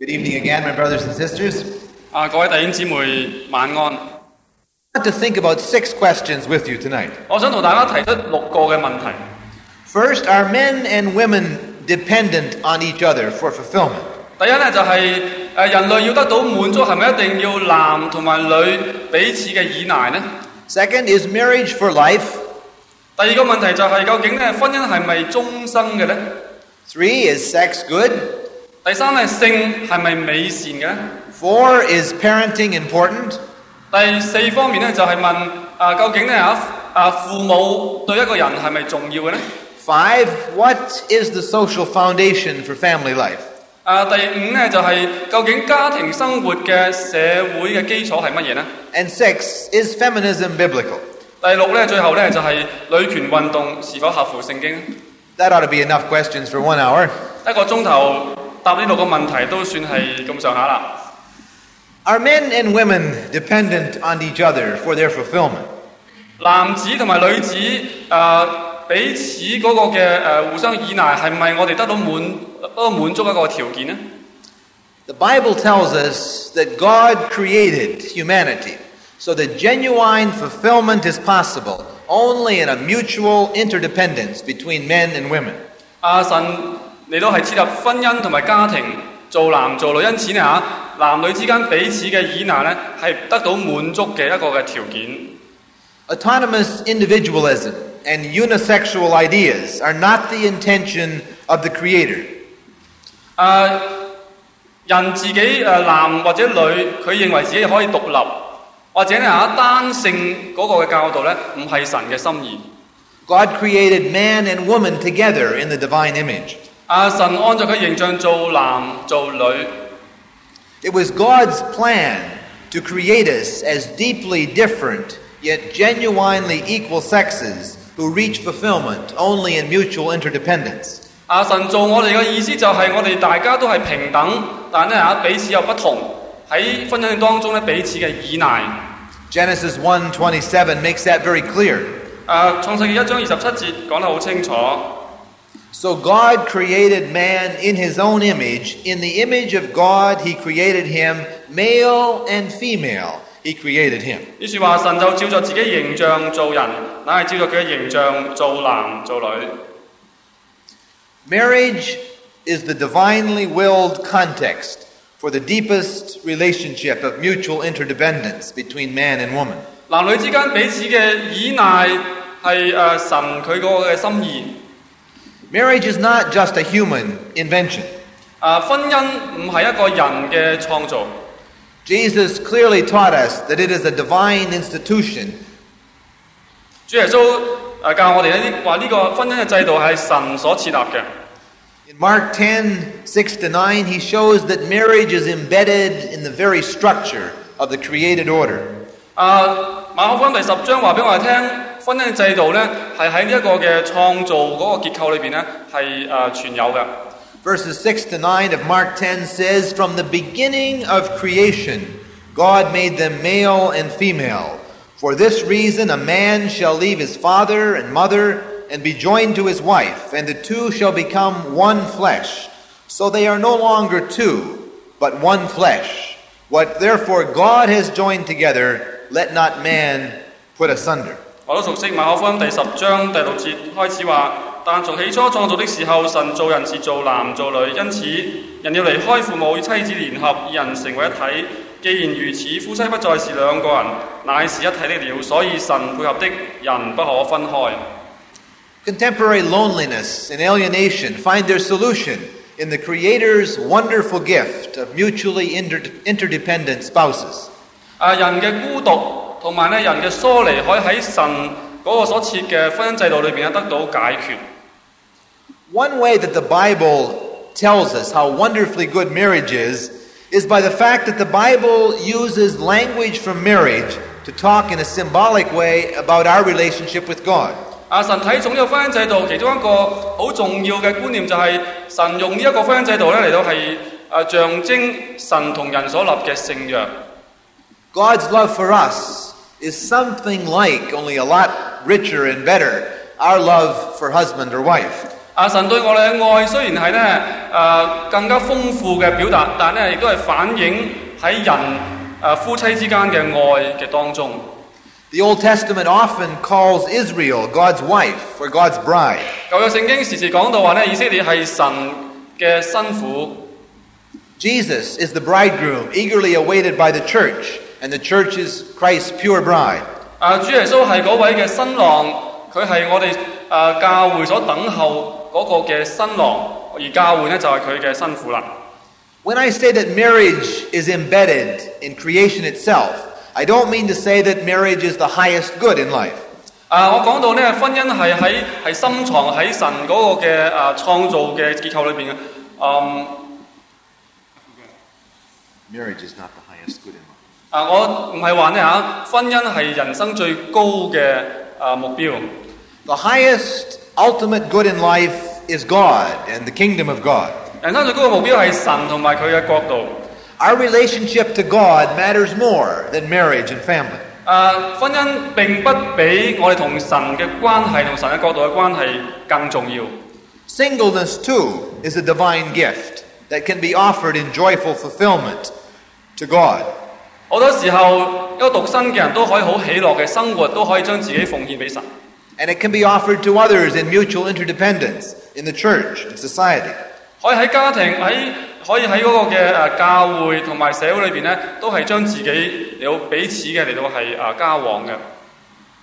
Good evening again, my brothers and sisters. 啊，各位弟兄姊妹晚安。 I want to think about six questions with you tonight. 我想同大家提出六个嘅问题。 First, are men and women dependent on each other for fulfillment? 第一咧就系、诶人类要得到满足，系咪一定要男同埋女彼此嘅依赖呢？ Second, is marriage for life? 第二个问题就系、究竟咧婚姻系咪终生嘅呢？ Three, is sex good? 第三咧性系咪美善嘅呢？ Four, is parenting important? 第四方面咧就系、问啊究竟咧啊啊父母对一个人系咪重要嘅呢？ Five, what is the social foundation for family life? 啊第五咧就系、究竟家庭生活嘅社会嘅基础系乜嘢呢？ And six, is feminism biblical? 第六咧最后咧就系、女权运动是否合乎圣经？ That ought to be enough questions for one hour. 一个钟头 答呢六个问题都算系咁上下啦。 Are men and women dependent on each other for their fulfillment? 男子同埋女子诶、呃彼此嗰个嘅诶、呃互相依赖，系咪我哋得到满得到满足一个条件呢？ The Bible tells us that God created humanity so that genuine fulfillment is possible only in a mutual interdependence between men and women. 阿神 嚟到係設立婚姻同埋家庭，做男做女，因此呢嚇，男女之間彼此嘅依賴呢，係得到滿足嘅一個嘅條件。Autonomous individualism and unisexual ideas are not the intention of the Creator. 誒、人自己誒、男或者女，佢認為自己可以獨立，或者呢嚇單性嗰個嘅教導呢，唔係神嘅心意。God created man and woman together in the divine image. 啊！神按照佢形象做男做女， It was God's plan to create us as deeply different yet genuinely equal sexes who reach fulfillment only in mutual interdependence. 啊！神做我哋嘅意思就系我哋大家都系平等，但系咧吓彼此有不同，喺婚姻当中咧彼此嘅依赖。 Genesis 1:27 makes that very clear. 啊！创世记一章二十七节讲得好清楚。 So God created man in his own image. In the image of God he created him, male and female. He created him. 于是话神就照着自己形象做人，乃系照着佢嘅形象做男做女。 Marriage is the divinely willed context for the deepest relationship of mutual interdependence between man and woman. 男女之间彼此嘅依赖系诶神佢嗰个嘅心意。 Marriage is not just a human invention. 啊！婚姻唔系一个人嘅创造。 Jesus clearly taught us that it is a divine institution 主耶稣诶教我哋呢啲话呢个婚姻嘅制度系神所设立嘅。 In Mark 10, 6 to 9, he shows that marriage is embedded in the very structure of the created order. 啊，马可福音第十章话俾我哋听， 婚姻嘅制度呢系喺呢一个嘅创造嗰个结构里边呢系诶存有嘅。 Verses 6 to 9 of Mark 10 says, From the beginning of creation, God made them male and female. For this reason, a man shall leave his father and mother and be joined to his wife, and the two shall become one flesh. So they are no longer two, but one flesh. What therefore God has joined together, let not man put asunder. 我都熟悉馬可福音第十章第六節開始話，但從起初創造的時候，神造人是做男做女，因此人要離開父母與妻子聯合，二人成為一體。既然如此，夫妻不再是兩個人，乃是一體的了。所以神配合的人不可分開。Contemporary loneliness and alienation find their solution in the Creator's wonderful gift of mutually inter- interdependent spouses. 啊，人嘅孤獨同埋咧人嘅疏离，可以喺神嗰个所设嘅婚姻制度里边咧得到解决。 One way that the Bible tells us how wonderfully good marriage is is by the fact that the Bible uses language from marriage to talk in a symbolic way about our relationship with God. 啊！神睇重呢个婚姻制度，其中一个好重要嘅观念就系神用呢一个婚姻制度咧嚟到系诶象征神同人所立嘅圣约。 God's love for us is something like, only a lot richer and better, our love for husband or wife. 啊，神对我哋嘅爱虽然系咧诶更加丰富嘅表达，但系咧亦都系反映喺人诶、呃夫妻之间嘅爱嘅当中。 The Old Testament often calls Israel God's wife or God's bride. 旧约圣经时时讲到话咧，以色列系神嘅新妇。 Jesus is the bridegroom, eagerly awaited by the church, and the church is Christ's pure bride. 啊，主耶稣系嗰位嘅新郎，佢系我哋啊教会所等候嗰个嘅新郎，而教会呢就系佢嘅新妇啦。 When I say that marriage is embedded in creation itself, I don't mean to say that marriage is the highest good in life. 啊，我讲到呢，婚姻系喺系深藏喺神嗰个嘅啊创造嘅结构里边嘅。嗯 Marriage is not the highest good in life. 啊，我唔系话呢吓，婚姻系人生最高嘅啊目标。 The highest ultimate good in life is God and the kingdom of God. 人生最高嘅目标系神同埋佢嘅国度。 Our relationship to God matters more than marriage and family. 啊，婚姻并不比我哋同神嘅关系同神嘅国度嘅关系更重要。 Singleness, too, is a divine gift that can be offered in joyful fulfillment to God. 好多时候，一个独身嘅人都可以好喜乐嘅生活，都可以将自己奉献俾神。 And it can be offered to others in mutual interdependence in the church and society. 可以喺家庭喺可以喺嗰个嘅诶教会同埋社会里边咧，都系将自己嚟到彼此嘅嚟到系诶交往嘅。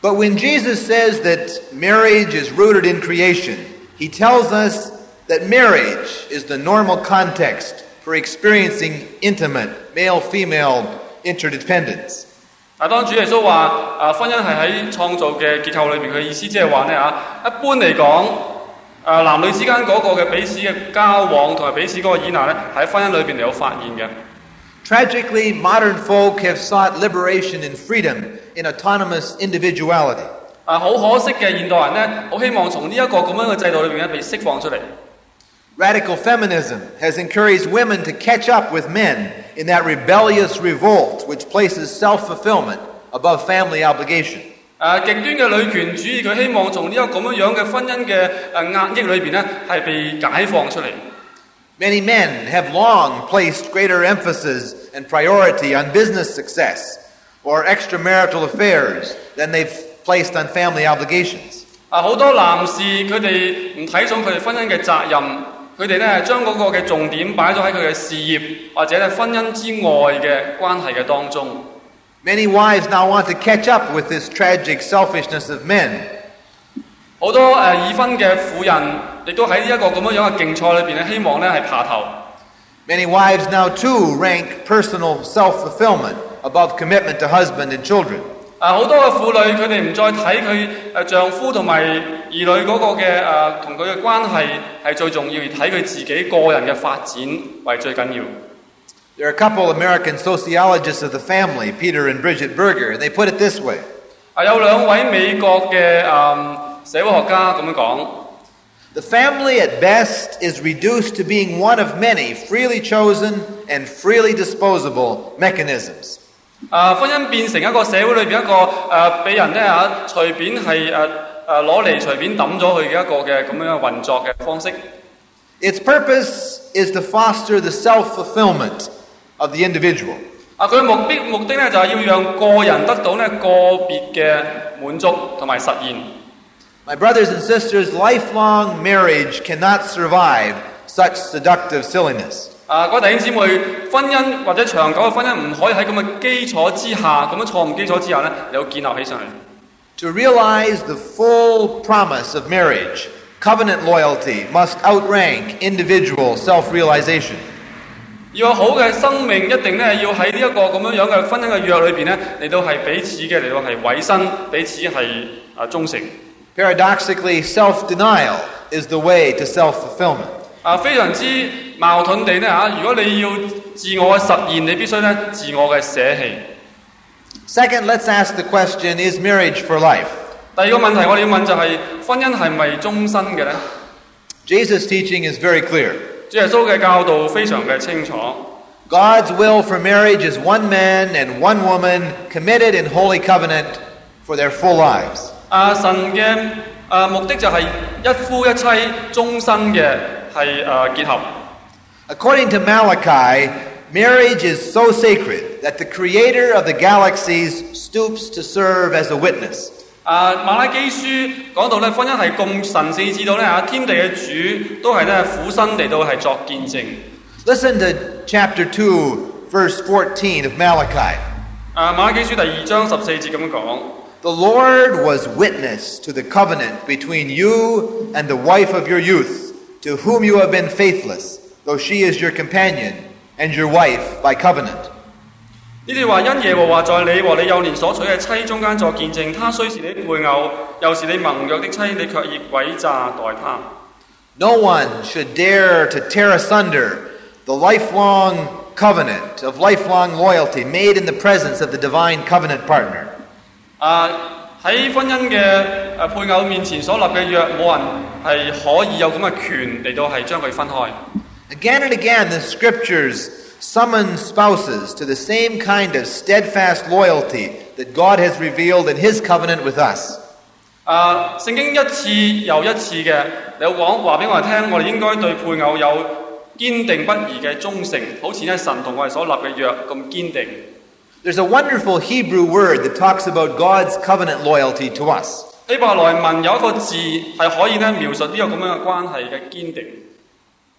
But when Jesus says that marriage is rooted in creation, he tells us that marriage is the normal context for experiencing intimate male female interdependence. 啊，當主耶穌話啊婚姻係喺創造嘅結構裏邊，佢嘅意思即係話咧啊，一般嚟講啊男女之間嗰個嘅彼此嘅交往同埋彼此嗰個依賴咧，喺婚姻裏邊嚟有發現嘅。Tragically, modern folk have sought liberation and freedom in autonomous individuality. 啊，好可惜嘅現代人咧，好希望從呢一個咁樣嘅制度裏邊咧被釋放出嚟。Radical feminism has encouraged women to catch up with men in that rebellious revolt which places self fulfillment above family obligation. 诶、极端嘅女权主义，佢希望从呢个咁样样嘅婚姻嘅诶压抑里边咧，系被解放出嚟。 Many men have long placed greater emphasis and priority on business success or extramarital affairs than they've placed on family obligations. 啊，好多男士佢哋唔睇重佢哋婚姻嘅责任， 佢哋咧将嗰个嘅重点摆咗喺佢嘅事业或者咧婚姻之外嘅关系嘅当中。 Many wives now want to catch up with this tragic selfishness of men. 好多诶、呃已婚嘅妇人，亦都喺呢一个咁样样嘅竞赛里边咧，希望咧系爬头。 Many wives now too rank personal self fulfillment above commitment to husband and children. 啊，好多嘅妇女佢哋唔再睇佢诶丈夫同埋儿女嗰个嘅诶同佢嘅关系系最重要，而睇佢自己个人嘅发展为最紧要。 There are a couple American sociologists of the family, Peter and Bridget Berger, and they put it this way 啊，有两位美国嘅诶、嗯社会学家咁样讲。 The family at best is reduced to being one of many freely chosen and freely disposable mechanisms. 啊，婚姻变成一个社会里边一个诶俾、人咧吓随便系诶诶攞嚟随便抌咗佢嘅一个嘅咁样嘅运作嘅方式。 Its purpose is to foster the self fulfillment of the individual. 啊，佢嘅目的目的咧就系、要让个人得到咧个别嘅满足同埋实现。 My brothers and sisters, lifelong marriage cannot survive such seductive silliness. 啊，各位弟兄姊妹，婚姻或者長久嘅婚姻唔可以喺咁嘅基礎之下，咁樣錯誤基礎之下咧，有建立起上嚟。To realize the full promise of marriage, covenant loyalty must outrank individual self realization. 要有好嘅生命，一定咧要喺呢一個咁樣樣嘅婚姻嘅約裏邊咧，嚟到係彼此嘅嚟到係委身，彼此係啊忠誠。Paradoxically, self denial is the way to self fulfillment. 啊，非常之矛盾地咧吓，如果你要自我嘅实现，你必须咧自我嘅舍弃。 Second, let's ask the question is marriage for life? 第二个问题我哋要问就系、婚姻系咪终身嘅呢？ Jesus' teaching is very clear. 主耶稣嘅教导非常嘅清楚。 God's will for marriage is one man and one woman committed in holy covenant for their full lives. 啊，神嘅 诶、目的就系一夫一妻终身嘅 系诶结合。 According to Malachi, marriage is so sacred that the creator of the galaxies stoops to serve as a witness. 啊，马拉基书讲到咧，婚姻系咁神圣，至到咧吓天地嘅主都系咧俯身嚟到系作见证。 Listen to chapter 2, verse 14 of Malachi. 啊，马拉基书第二章十四节咁样讲。 The Lord was witness to the covenant between you and the wife of your youth, to whom you have been faithless, though she is your companion and your wife by covenant. 呢段话因耶和华在你和你幼年所娶嘅妻中间作见证，他虽是你配偶，又是你盟约的妻，你却以诡诈待他。 No one should dare to tear asunder the lifelong covenant of lifelong loyalty made in the presence of the divine covenant partner. 啊！ 喺婚姻嘅诶配偶面前所立嘅约，冇人系可以有咁嘅权嚟到系将佢分开。 Again and again, the scriptures summon spouses to the same kind of steadfast loyalty that God has revealed in His covenant with us. 啊！圣经一次又一次嘅有讲话俾我哋听，我哋应该对配偶有坚定不移嘅忠诚，好似咧神同我哋所立嘅约咁坚定。 There's a wonderful Hebrew word that talks about God's covenant loyalty to us. 希伯来文有一个字系可以咧描述呢个咁样嘅关系嘅坚定。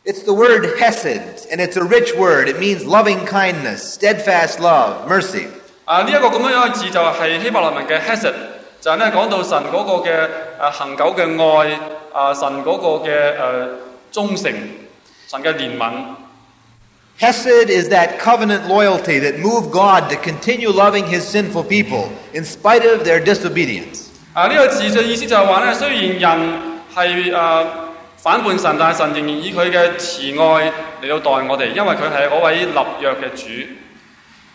It's the word hesed, and it's a rich word. It means loving kindness, steadfast love, mercy. 啊！呢、一个咁样样嘅字就系希伯来文嘅 hesed，就系咧讲到神嗰个嘅诶恒久嘅爱，啊神嗰个嘅诶、忠诚，神嘅怜悯。 Hesed is that covenant loyalty that moved God to continue loving his sinful people in spite of their disobedience. 啊！呢、个字嘅意思就系话咧，虽然人系诶、呃反叛神，但系神仍然以佢嘅慈爱嚟到待我哋，因为佢系嗰位立约嘅主。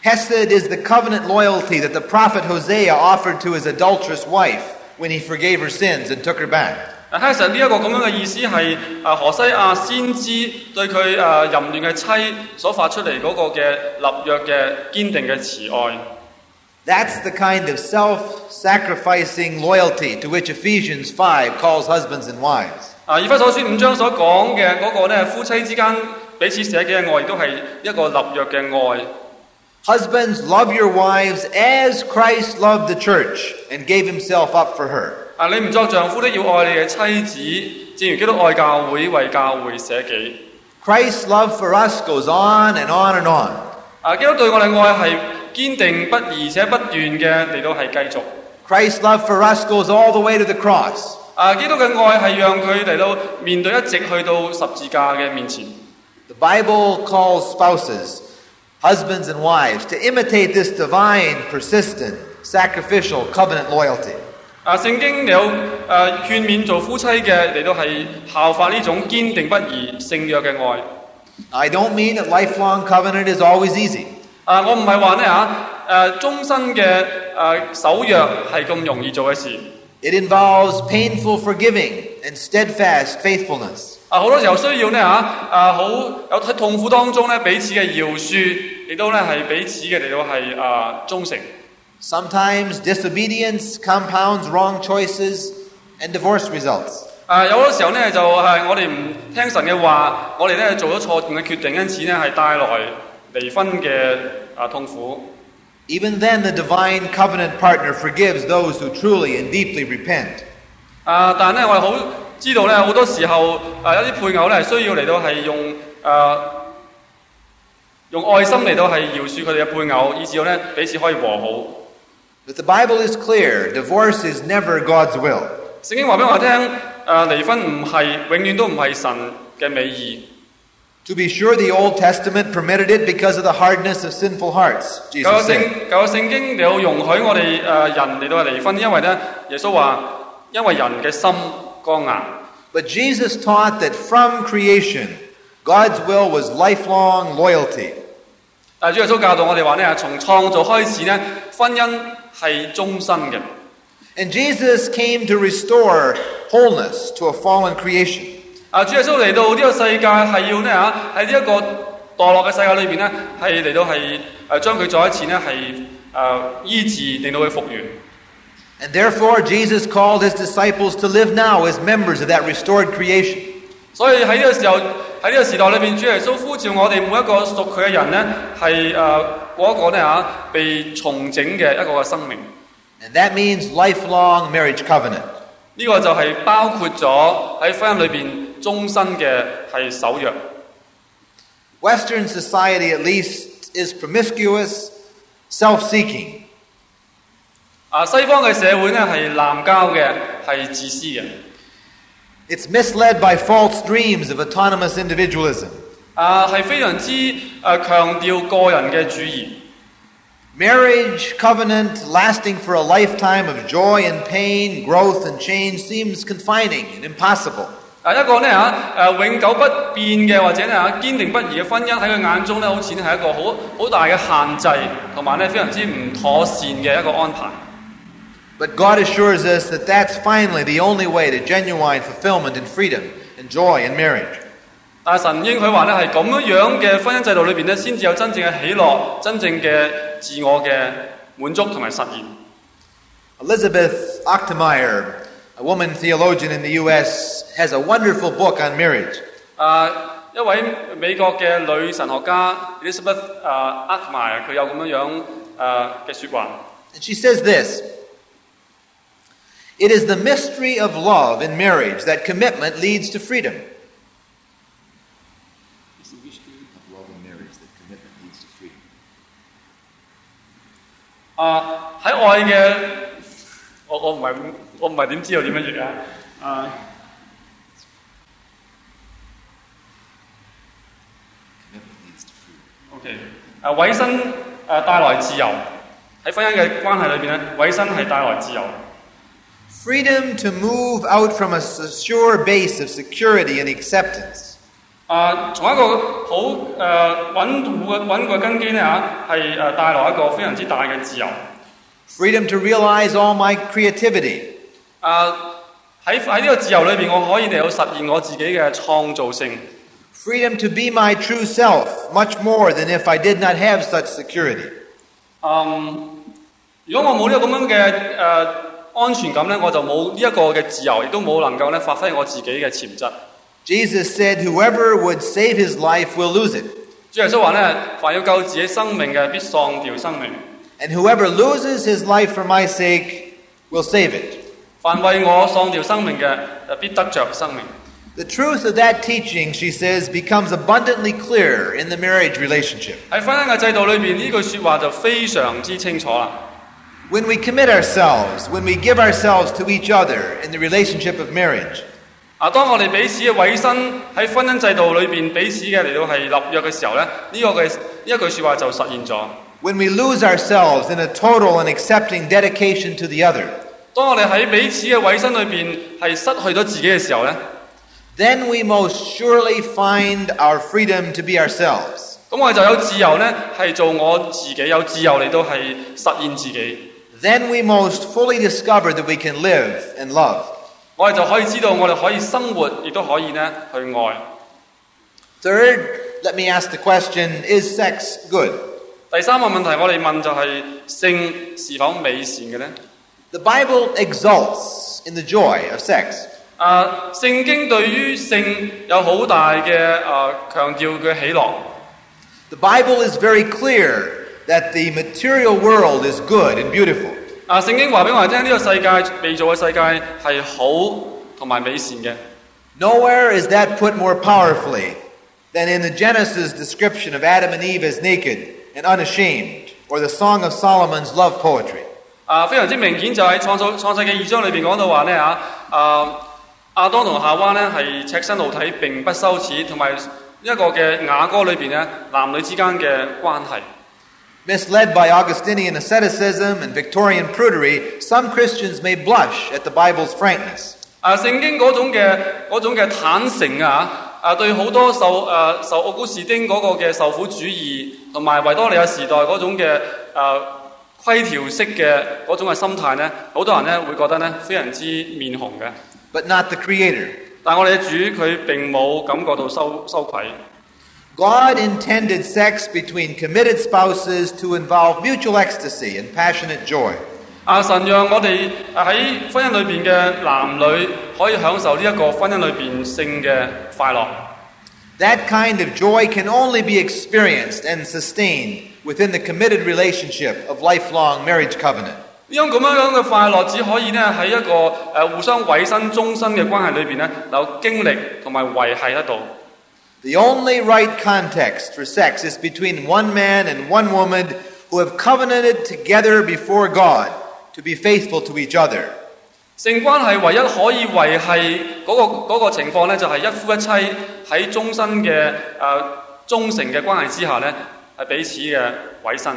Hesed is the covenant loyalty that the prophet Hosea offered to his adulterous wife when he forgave her sins and took her back. 啊，其实呢一个咁样嘅意思系啊，何西亚先知对佢诶淫乱嘅妻所发出嚟嗰个嘅立约嘅坚定嘅慈爱。 That's the kind of self sacrificing loyalty to which Ephesians 5 calls husbands and wives. 啊，以弗所书五章所讲嘅嗰个咧，夫妻之间彼此舍己嘅爱，亦都系一个立约嘅爱。 Husbands, love your wives as Christ loved the church and gave himself up for her. 啊，你唔作丈夫的要爱你嘅妻子，正如基督爱教会，为教会舍己。 Christ's love for us goes on and on and on. 啊，基督对我哋爱系坚定不移且不断嘅嚟到系继续。 Christ's love for us goes all the way to the cross. 啊，基督嘅爱系让佢嚟到面对一直去到十字架嘅面前。 The Bible calls spouses, husbands and wives, to imitate this divine, persistent, sacrificial covenant loyalty. 啊，聖經有誒、呃、勸勉做夫妻嘅嚟到係效法呢種堅定不移聖約嘅愛。I don't mean that lifelong covenant is always easy. 啊，我唔係話咧嚇誒終身嘅誒守約係咁容易做嘅事。It involves painful forgiving and steadfast faithfulness. 啊，好多時候需要咧嚇啊，好有喺痛苦當中咧彼此嘅饒恕，亦都咧係彼此嘅嚟到係啊忠誠。Sometimes disobedience compounds wrong choices and divorce results. 啊，有好多时候咧就系、我哋唔听神嘅话，我哋咧做咗错误嘅决定，因此咧系带来离婚嘅啊痛苦。 Even then, the divine covenant partner forgives those who truly and deeply repent. 啊，但系咧我哋好知道咧，好多时候啊有啲配偶咧系需要嚟到系用啊用爱心嚟到系饶恕佢哋嘅配偶，以至到咧彼此可以和好。 But the Bible is clear divorce is never God's will. 圣经话俾我哋听，诶、离婚唔系永远都唔系神嘅美意。 To be sure, the Old Testament permitted it because of the hardness of sinful hearts, 旧 Jesus 圣 said. 旧圣经有容许我哋诶、人嚟到系离婚，因为咧耶稣话，因为人嘅心刚硬。 But Jesus taught that from creation, God's will was lifelong loyalty. 但系主耶稣教导我哋话咧，从创造开始咧，婚姻 系终身嘅。 And Jesus came to restore wholeness to a fallen creation. 啊，主耶稣嚟到呢个世界系要咧吓喺呢一个堕落嘅世界里边咧，系嚟到系诶将佢再一次咧系诶医治，令到佢复原。 And therefore, Jesus called his disciples to live now as members of that restored creation. 所以喺呢個時候，喺呢個時代裏邊，主耶穌呼召我哋每一個屬佢嘅人呢，係誒、呃、過一個呢嚇被重整嘅一個嘅生命。And that means lifelong marriage covenant. 呢、個就係包括咗喺婚姻裏邊終身嘅係守約。Western society, at least, is promiscuous, self seeking. 啊，西方嘅社會呢係濫交嘅，係自私嘅。It's misled by false dreams of autonomous individualism. 啊，系非常之诶、呃、强调个人嘅主义。 Marriage covenant lasting for a lifetime of joy and pain, growth and change seems confining and impossible. 啊，一个呢吓诶永久不变嘅或者呢吓坚定不移嘅婚姻喺佢眼中呢，好似呢系一个好好大嘅限制，同埋呢非常之唔妥善嘅一个安排。 but God assures us that that's finally the only way to genuine fulfillment and freedom and joy in marriage. elizabeth Achtemeier, a woman theologian in the U.S., has a wonderful book on marriage. 啊，一位美國嘅女神學家 Elizabeth 啊 she says this. It is the mystery of love in marriage that commitment leads to freedom. It's the mystery of love in marriage that commitment leads to freedom. 啊喺爱嘅，我我唔系我唔系点知道点样译啊？啊 Commitment leads to freedom. OK，诶委身诶带来自由，喺婚姻嘅关系里边咧，委身系带来自由。 Freedom to move out from a secure base of security and acceptance. 啊，从一个好诶、稳固嘅稳固嘅根基咧吓，系诶带来一个非常之大嘅自由。 Freedom to realize all my creativity. 啊喺喺呢个自由里边，我可以嚟到实现我自己嘅创造性。 Freedom to be my true self, much more than if I did not have such security. 嗯，如果我冇呢个咁样嘅诶、呃 安全感咧，我就冇呢一个嘅自由，亦都冇能够咧发挥我自己嘅潜质。 Jesus said, Whoever would save his life will lose it, 主耶稣话咧，凡要救自己生命嘅，必丧掉生命； and whoever loses his life for my sake will save it. 凡为我丧掉生命嘅，就必得着生命。 The truth of that teaching, she says, becomes abundantly clear in the marriage relationship. 喺婚姻嘅制度里边，呢句说话就非常之清楚啦。 When we commit ourselves, when we give ourselves to each other in the relationship of marriage, 啊，当我哋彼此嘅委身喺婚姻制度里边彼此嘅嚟到系立约嘅时候咧，呢、个嘅呢一句说话就实现咗。 when we lose ourselves in a total and accepting dedication to the other, 当我哋喺彼此嘅委身里边系失去咗自己嘅时候咧， then we most surely find our freedom to be ourselves. 咁我哋就有自由咧，系做我自己，有自由嚟到系实现自己。 Then we most fully discover that we can live and love. 我哋就可以知道，我哋可以生活，亦都可以呢去爱。 Third, let me ask the question is sex good? 第三个问题，我哋问就系、性是否美善嘅呢？ The Bible exults in the joy of sex. 啊，圣经对于性有好大嘅啊强调嘅喜乐。 The Bible is very clear that the material world is good and beautiful. 啊，圣经话俾我哋听，呢、个世界被造嘅世界系好同埋美善嘅。 Nowhere is that put more powerfully than in the Genesis description of Adam and Eve as naked and unashamed, or the Song of Solomon's love poetry. 啊，非常之明显就喺创造创世嘅二章里边讲到话呢，吓，啊亚当同夏娃呢系赤身露体并不羞耻，同埋一个嘅雅歌里边呢，男女之间嘅关系。 Misled by Augustinian asceticism and Victorian prudery, some Christians may blush at the Bible's frankness. 啊，圣经嗰种嘅嗰种嘅坦诚啊，啊对好多受诶、受奥古士丁嗰个嘅受苦主义，同埋维多利亚时代嗰种嘅诶、规条式嘅嗰种嘅心态呢，好多人呢会觉得呢非常之面红嘅。 but not the Creator. 但我哋嘅主佢并冇感觉到羞羞愧。 God intended sex between committed spouses to involve mutual ecstasy and passionate joy. 啊！神让我哋啊喺婚姻里边嘅男女可以享受呢一个婚姻里边性嘅快乐。 That kind of joy can only be experienced and sustained within the committed relationship of lifelong marriage covenant. 呢种咁样样嘅快乐，只可以呢喺一个诶、呃互相委身终身嘅关系里边呢，有经历同埋维系得到。 The only right context for sex is between one man and one woman who have covenanted together before God to be faithful to each other. 性关系唯一可以维系嗰、个嗰个情况呢，就系、一夫一妻喺终身嘅诶、呃忠诚嘅关系之下呢，系彼此嘅委身。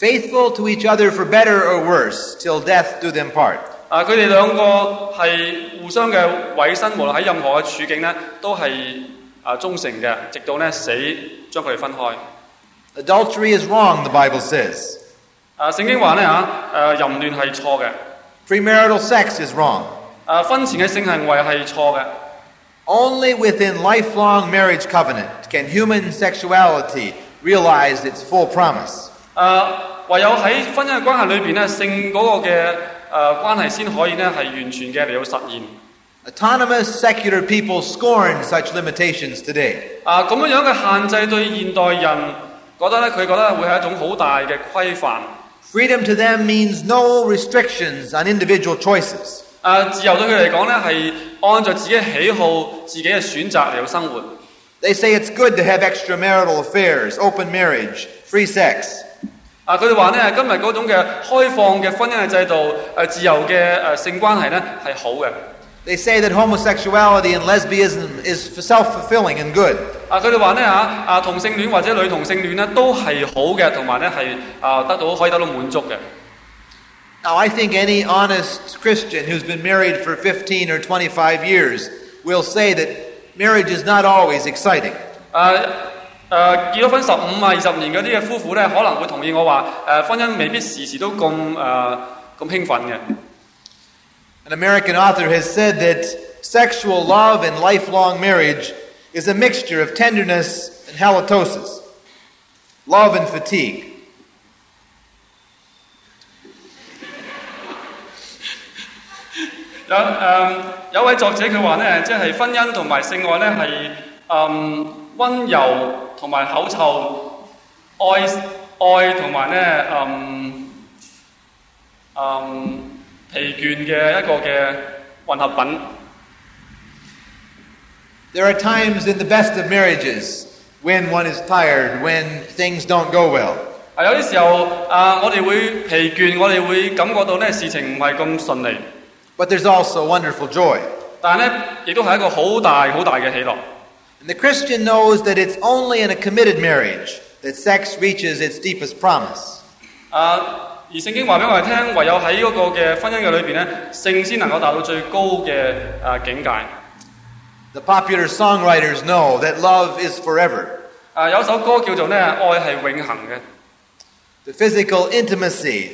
Faithful to each other for better or worse, till death do them part. 啊！佢哋两个系互相嘅委身，无论喺任何嘅处境呢，都系 啊忠诚嘅，直到呢死将佢哋分开。 Adultery is wrong, the Bible says. 啊，圣经话呢，吓，诶淫乱系错嘅， Premarital sex is wrong. 啊婚前嘅性行为系错嘅。 Only within lifelong marriage covenant can human sexuality realize its full promise. 诶、啊唯有喺婚姻嘅关系里边咧，性嗰个嘅诶、呃、关系先可以咧系完全嘅嚟到实现。 Autonomous secular people scorn such limitations today. 啊咁样样嘅限制对现代人觉得咧，佢觉得会系一种好大嘅规范。 Freedom to them means no restrictions on individual choices. 啊自由对佢嚟讲咧系按照自己嘅喜好、自己嘅选择嚟到生活。 They say it's good to have extramarital affairs, open marriage, free sex. 啊佢哋话咧，今日嗰种嘅开放嘅婚姻嘅制度，诶、自由嘅诶、性关系咧系好嘅。 They say that homosexuality and lesbianism is self-fulfilling and good. 啊，佢哋话咧吓，啊同性恋或者女同性恋咧都系好嘅，同埋咧系啊得到可以得到满足嘅。 Now, I think any honest Christian who's been married for 15 or 25 years will say that marriage is not always exciting. 诶诶结咗婚十五啊二十年嗰啲嘅夫妇咧，可能会同意我话诶、婚姻未必时时都咁诶咁兴奋嘅。 An American author has said that sexual love and lifelong marriage is a mixture of tenderness and halitosis, love and fatigue. 有诶、有位作者佢话咧，即系婚姻同埋性爱咧系诶温柔同埋口臭，爱爱同埋咧诶诶 疲倦嘅一个嘅混合品。 There are times in the best of marriages when one is tired, when things don't go well. 啊，有啲时候啊，我哋会疲倦，我哋会感觉到咧事情唔系咁顺利， But there's also wonderful joy. 但系咧亦都系一个好大好大嘅喜乐。 And the Christian knows that it's only in a committed marriage that sex reaches its deepest promise. 啊， 而圣经话俾我哋听，唯有喺嗰个嘅婚姻嘅里边咧，性先能够达到最高嘅啊境界。 The popular songwriters know that love is forever. 啊，有首歌叫做咧爱系永恒嘅。 The physical intimacy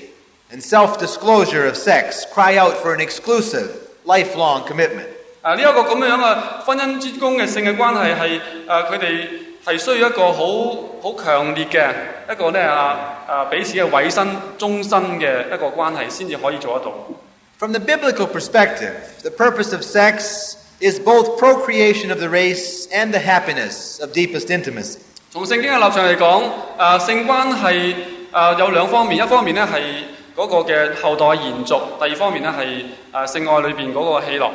and self disclosure of sex cry out for an exclusive, lifelong commitment. 啊，呢、一个咁样嘅婚姻之中嘅性嘅关系系啊，佢哋 系需要一个好好强烈嘅一个咧啊啊彼此嘅委身终身嘅一个关系，先至可以做得到。 From the biblical perspective, the purpose of sex is both procreation of the race and the happiness of deepest intimacy. 从圣经嘅立场嚟讲，啊性关系啊有两方面，一方面咧系嗰个嘅后代延续，第二方面咧系啊性爱里边嗰个喜乐。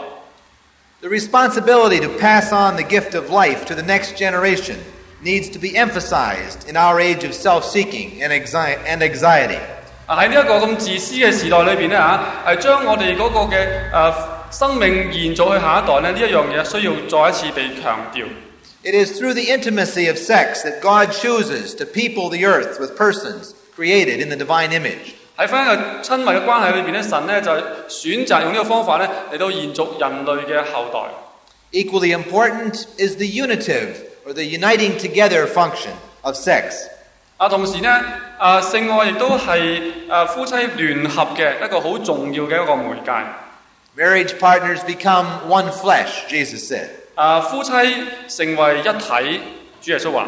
The responsibility to pass on the gift of life to the next generation needs to be emphasized in our age of self seeking and anxi- and anxiety. 啊喺呢一个咁自私嘅时代里边咧吓，系将我哋嗰个嘅诶、啊生命延续去下一代咧，呢一样嘢需要再一次被强调。 It is through the intimacy of sex that God chooses to people the earth with persons created in the divine image. 喺婚姻嘅亲密嘅关系里边咧，神咧就选择用呢个方法咧嚟到延续人类嘅后代。 Equally important is the unitive or the uniting together function of sex. 啊，同时咧，啊性爱亦都系诶夫妻联合嘅一个好重要嘅一个媒介。 Marriage partners become one flesh, Jesus said. 啊，夫妻成为一体，主耶稣话。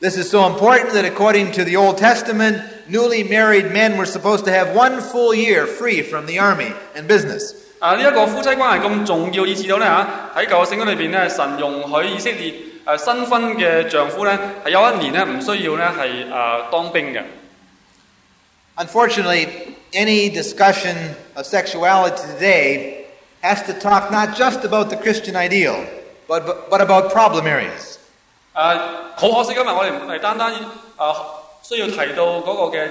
This is so important that according to the Old Testament, newly married men were supposed to have one full year free from the army and business. 啊，呢、一个夫妻关系咁重要，以致到咧吓喺旧约圣经里边咧，神容许以色列 诶、新婚嘅丈夫咧系有一年咧唔需要咧系诶当兵嘅。 Unfortunately, any discussion of sexuality today has to talk not just about the Christian ideal, but, but, but about problem areas. 诶、好可惜今日我哋唔系单单诶、需要提到嗰个嘅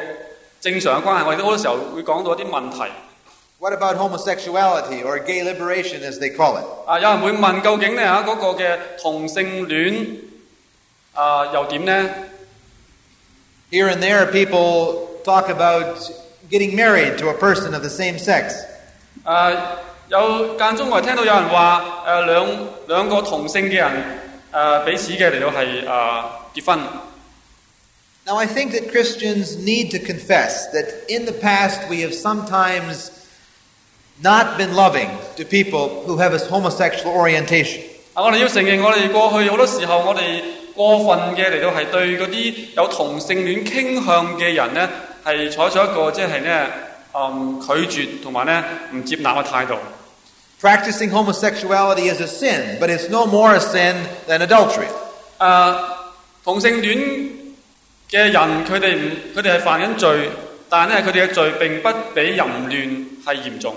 正常嘅关系，我哋都好多时候会讲到一啲问题。 What about homosexuality or gay liberation, as they call it? 啊，有人会问究竟咧吓嗰个嘅同性恋啊又点呢？ Here and there, people talk about getting married to a person of the same sex. 诶、有间中我哋听到有人话诶、两两个同性嘅人诶、彼此嘅嚟到系诶、结婚。 Now, I think that Christians need to confess that in the past we have sometimes not been loving to people who have a homosexual orientation. 啊！我哋要承认，我哋过去好多时候，我哋过分嘅嚟到系对嗰啲有同性恋倾向嘅人呢，系采取一个即系呢嗯拒绝同埋呢唔接纳嘅态度。 Practicing homosexuality is a sin, but it's no more a sin than adultery. 诶、同性恋嘅人，佢哋唔佢哋系犯紧罪，但系呢，佢哋嘅罪并不比淫乱系严重。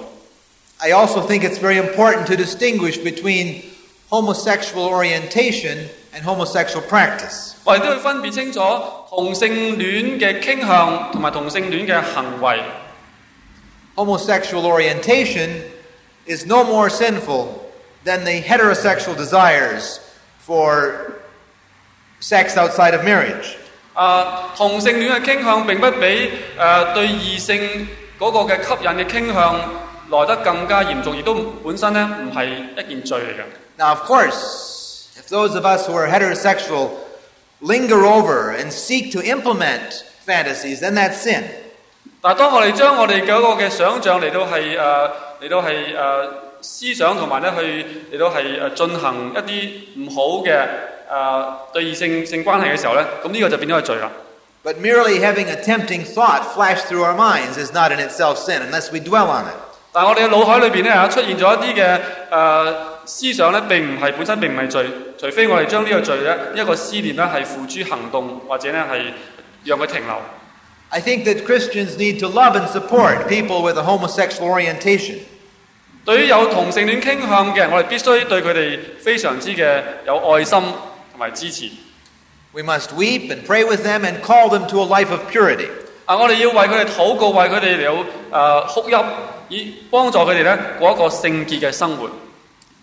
I also think it's very important to distinguish between homosexual orientation and homosexual practice. 我哋都要分别清楚同性恋嘅倾向同埋同性恋嘅行为。 Homosexual orientation is no more sinful than the heterosexual desires for sex outside of marriage. 啊，同性恋嘅倾向并不比诶、呃、对异性嗰个嘅吸引嘅倾向 来得更加严重，亦都本身咧唔系一件罪嚟嘅。 Now, of course, if those of us who are heterosexual linger over and seek to implement fantasies, then that's sin. 但系当我哋将我哋嗰个嘅想像嚟到系诶嚟到系诶、呃思想同埋咧去嚟到系诶进行一啲唔好嘅诶、呃、对异性性关系嘅时候咧，咁呢个就变咗系罪啦。 But merely having a tempting thought flash through our minds is not in itself sin unless we dwell on it. 但系我哋嘅脑海里边咧吓出现咗一啲嘅诶思想咧，并唔系本身并唔系罪，除非我哋将呢个罪咧一个思念咧系付诸行动，或者咧系让佢停留。 I think that Christians need to love and support people with a homosexual orientation. 对于有同性恋倾向嘅人，我哋必须对佢哋非常之嘅有爱心同埋支持。 We must weep and pray with them and call them to a life of purity. 啊，我哋要为佢哋祷告，为佢哋嚟到诶哭泣， 以帮助佢哋咧过一个圣洁嘅生活。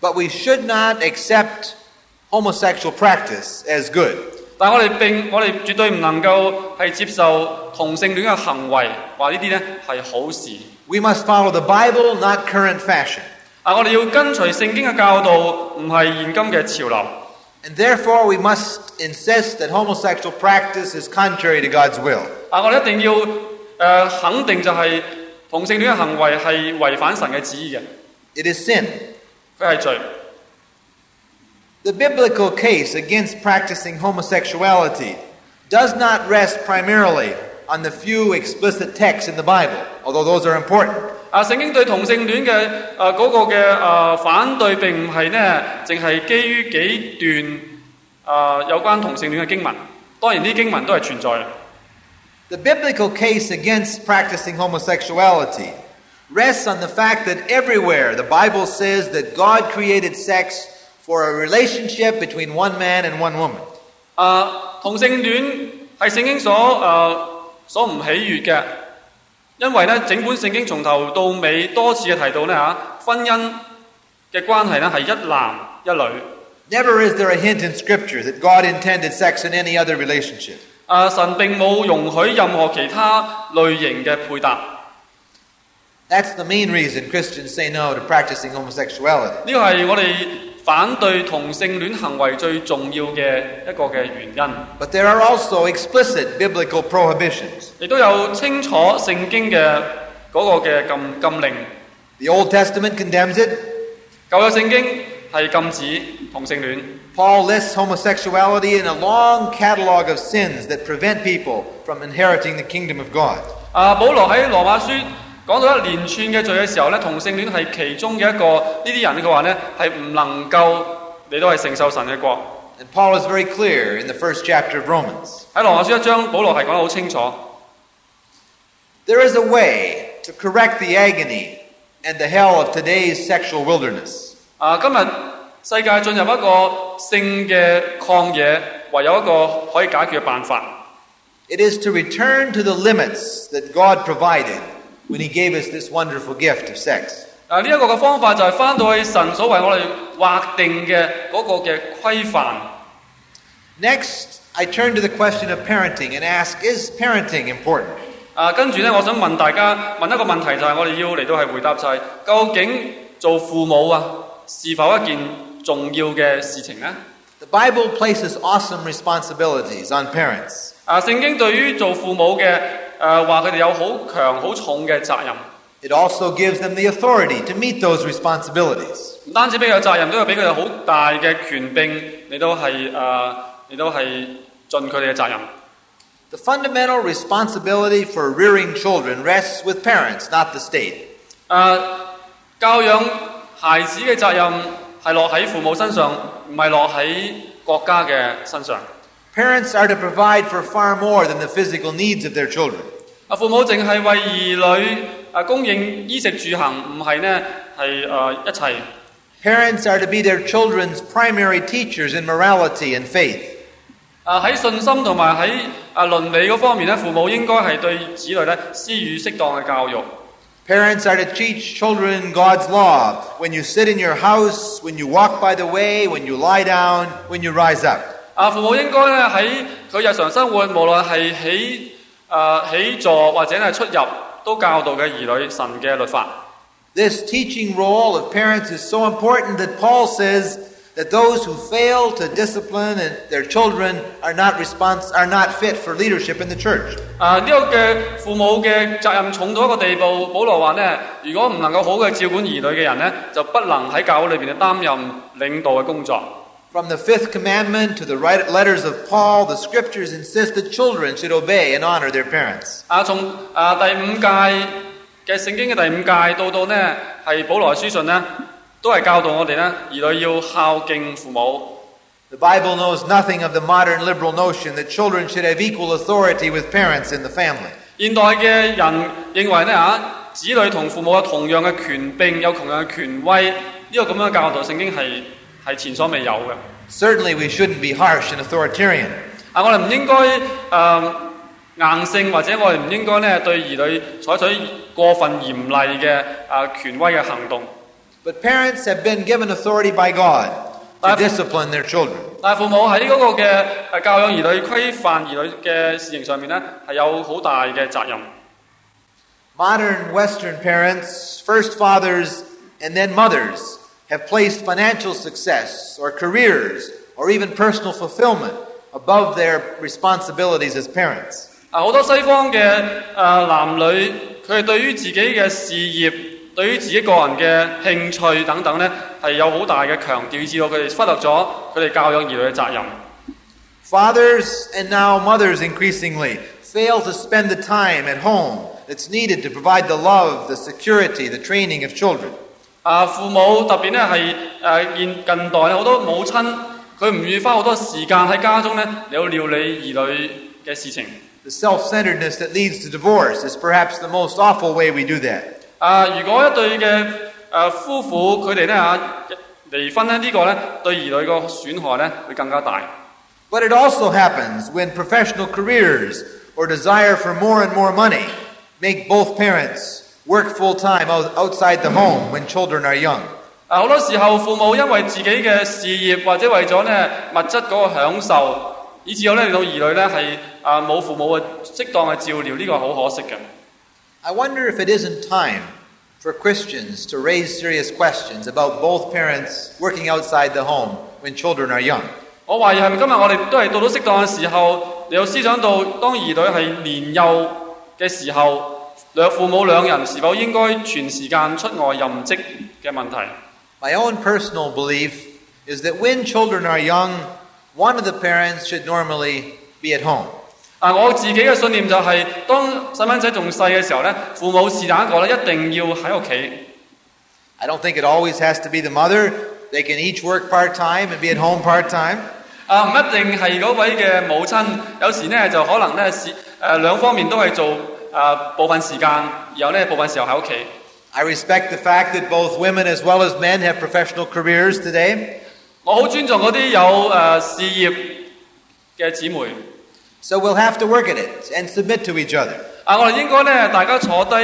But we should not accept homosexual practice as good. 但系我哋并我哋绝对唔能够系接受同性恋嘅行为，话呢啲咧系好事。 We must follow the Bible, not current fashion. 啊，我哋要跟随圣经嘅教导，唔系现今嘅潮流。 And therefore, we must insist that homosexual practice is contrary to God's will. 啊，我哋一定要诶、呃肯定就系 同性恋嘅行为系违反神嘅旨意嘅， It is sin. 佢系罪。 The biblical case against practicing homosexuality does not rest primarily on the few explicit texts in the Bible, although those are important. 啊，圣经对同性恋嘅诶嗰个嘅诶、呃反对并唔系呢，净系基于几段诶、呃有关同性恋嘅经文。当然，呢啲经文都系存在嘅。 The biblical case against practicing homosexuality rests on the fact that everywhere the Bible says that God created sex for a relationship between one man and one woman. 啊，同性恋系圣经所诶、呃所唔喜悦嘅，因为咧整本圣经从头到尾多次嘅提到咧吓婚姻嘅关系咧系一男一女。 Never is there a hint in Scripture that God intended sex in any other relationship. 啊，神並冇容許任何其他類型嘅配搭，That's the main reason Christians say no to practicing homosexuality. 呢個係我哋反對同性戀行為最重要嘅一個嘅原因。But there are also explicit biblical prohibitions. 亦都有清楚聖經嘅嗰個嘅禁禁令。The Old Testament condemns it, 舊約聖經 系禁止同性恋。 Paul lists homosexuality in a long catalog of sins that prevent people from inheriting the kingdom of God. 啊，保罗喺罗马书讲到一连串嘅罪嘅时候咧，同性恋系其中嘅一个。呢啲人嘅话咧，系唔能够你都系承受神嘅国。 And Paul is very clear in the first chapter of Romans. 喺罗马书一章，保罗系讲得好清楚。 There is a way to correct the agony and the hell of today's sexual wilderness. 啊，今日世界进入一个性嘅旷野，唯有一个可以解决嘅办法。 It is to return to the limits that God provided when He gave us this wonderful gift of sex. 啊，呢、一个嘅方法就系翻到去神所为我哋划定嘅嗰个嘅规范。 Next, I turn to the question of parenting and ask Is parenting important? 啊，跟住咧，我想问大家问一个问题，就系我哋要嚟到系回答就系、究竟做父母啊， 是否一件重要嘅事情呢？ The Bible places awesome responsibilities on parents. 啊，圣经对于做父母嘅诶话佢哋有好强好重嘅责任， It also gives them the authority to meet those responsibilities. 唔单止俾佢有责任，都要俾佢哋好大嘅权柄，你都系诶，你都系尽佢哋嘅责任。 The fundamental responsibility for rearing children rests with parents, not the state. 诶、教养 孩子嘅責任係落喺父母身上，唔係落喺國家嘅身上。Parents are to provide for far more than the physical needs of their children. 啊，父母淨係為兒女啊供應衣食住行，唔係呢係誒、一切。Parents are to be their children's primary teachers in morality and faith. 啊喺信心同埋喺啊倫理嗰方面咧，父母應該係對子女咧施予適當嘅教育。Parents are to teach children God's law when you sit in your house, when you walk by the way, when you lie down, when you rise up. 啊，父母应该咧喺佢日常生活，无论系起啊起坐或者系出入，都教导嘅儿女神嘅律法。 This teaching role of parents is so important that Paul says that those who fail to discipline and their children are not respons- are not fit for leadership in the church. 啊！呢、个嘅父母嘅责任重到一个地步，保罗话呢：如果唔能够好嘅照管儿女嘅人呢，就不能喺教会里边咧担任领导嘅工作。 From the fifth commandment to the right letters of Paul, the scriptures insist that children should obey and honor their parents. 啊，从啊第五届嘅圣经嘅第五届到到呢系保罗嘅书信呢， 都係教導我哋咧兒女要孝敬父母。The Bible knows nothing of the modern liberal notion that children should have equal authority with parents in the family. 現代嘅人認為呢，啊，子女同父母有同樣嘅權柄，有同樣嘅權威，呢、個咁樣嘅教導聖經係係前所未有嘅。Certainly, we shouldn't be harsh and authoritarian. 啊，我哋唔應該誒、呃硬性，或者我哋唔應該咧對兒女採取過分嚴厲嘅啊權威嘅行動。But parents have been given authority by God to I've- discipline their children. 但系父母喺嗰个嘅诶教养儿女、规范儿女嘅事情上面咧，系有好大嘅责任。 Modern Western parents, first fathers and then mothers, have placed financial success or careers or even personal fulfillment above their responsibilities as parents. 啊，好多西方嘅诶、呃男女，佢哋对于自己嘅事业、 对于自己个人嘅兴趣等等咧，系有好大嘅强调，以至到佢哋忽略咗佢哋教养儿女嘅责任。 Fathers and now mothers increasingly fail to spend the time at home that's needed to provide the love, the security, the training of children. 啊，父母特别咧系诶现近代咧好多母亲，佢唔愿意花好多时间喺家中咧嚟到料理儿女嘅事情。 The self centeredness that leads to divorce is perhaps the most awful way we do that. 啊，如果一對嘅誒夫婦佢哋咧嚇離婚咧，呢、個咧對兒女個損害咧會更加大。But it also happens when professional careers or desire for more and more money make both parents work full time outside the home when children are young. 啊，好多時候父母因為自己嘅事業或者為咗咧物質嗰個享受，以至有咧令到兒女咧係啊冇父母嘅適當嘅照料，呢、個好可惜嘅。I wonder if it isn't time for Christians to raise serious questions about both parents working outside the home when children are young. 我怀疑系咪今日我哋都系到咗适当嘅时候，你有思想到当儿女系年幼嘅时候，两父母两人是否应该全时间出外任职嘅问题？ My own personal belief is that when children are young, one of the parents should normally be at home. 啊，我自己嘅信念就系、当细蚊仔仲细嘅时候咧，父母是但一个咧，一定要喺屋企。 I don't think it always has to be the mother. They can each work part time and be at home part time. 啊，唔一定系嗰位嘅母亲，有时呢就可能咧是诶两方面都系做啊部分时间，然后呢部分时候喺屋企。 I respect the fact that both women as well as men have professional careers today. 我好尊重嗰啲有诶、呃事业嘅姊妹。 So we'll have to work at it and submit to each other. 啊，我哋应该咧大家坐低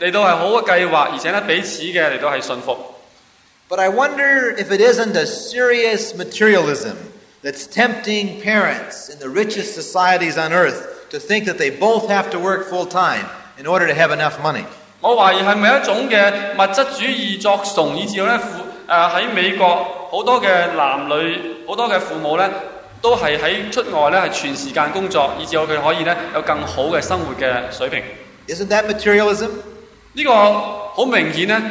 嚟到系好嘅计划，而且咧彼此嘅嚟到系信服。 But I wonder if it isn't a serious materialism that's tempting parents in the richest societies on earth to think that they both have to work full time in order to have enough money. 我怀疑系咪一种嘅物质主义作崇，以至到咧父诶喺美国好多嘅男女好多嘅父母咧， 都係喺出外咧係全時間工作，以至到佢可以咧有更好嘅生活嘅水平。Isn't that materialism? 呢、個好明顯咧，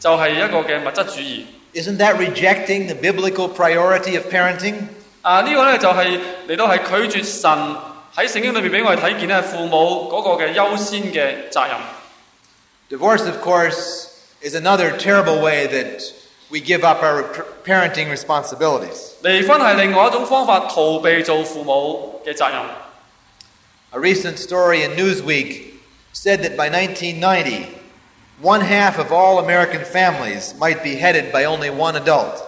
就係、一個嘅物質主義。Isn't that rejecting the biblical priority of parenting? 啊，呢個咧就係、嚟到係拒絕神喺聖經裏邊俾我哋睇見咧父母嗰個嘅優先嘅責任。Divorce, of course, is another terrible way that we give up our p- parenting responsibilities. 离婚系另外一种方法逃避做父母嘅责任。 A recent story in Newsweek said that by 1990, one half of all American families might be headed by only one adult.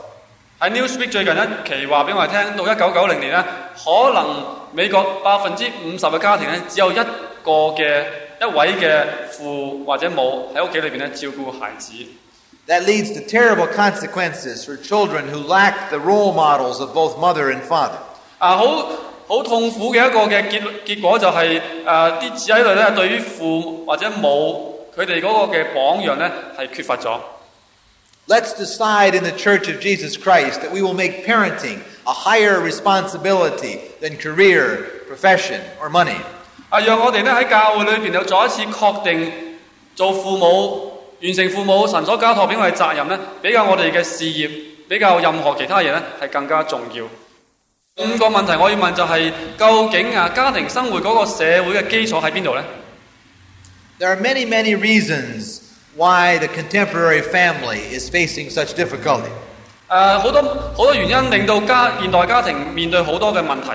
喺 Newsweek 最近一期话俾我哋听，到一九九零年咧，可能美国百分之五十嘅家庭咧，只有一个嘅一位嘅父或者母喺屋企里边咧照顾孩子。 That leads to terrible consequences for children who lack the role models of both mother and father. 啊，好好痛苦嘅一个嘅结结果就系诶啲子女咧对于父或者母佢哋嗰个嘅榜样咧系缺乏咗。 Let's decide in the Church of Jesus Christ that we will make parenting a higher responsibility than career, profession, or money. 啊，让我哋咧喺教会里边有再一次确定做父母、 完成父母神所交託俾我哋責任咧，比較我哋嘅事業，比較任何其他嘢咧係更加重要。五個問題我要問就係、究竟啊家庭生活嗰個社會嘅基礎喺邊度咧？There are many, many reasons why the contemporary family is facing such difficulty. 誒、好多好多原因令到家現代家庭面對好多嘅問題。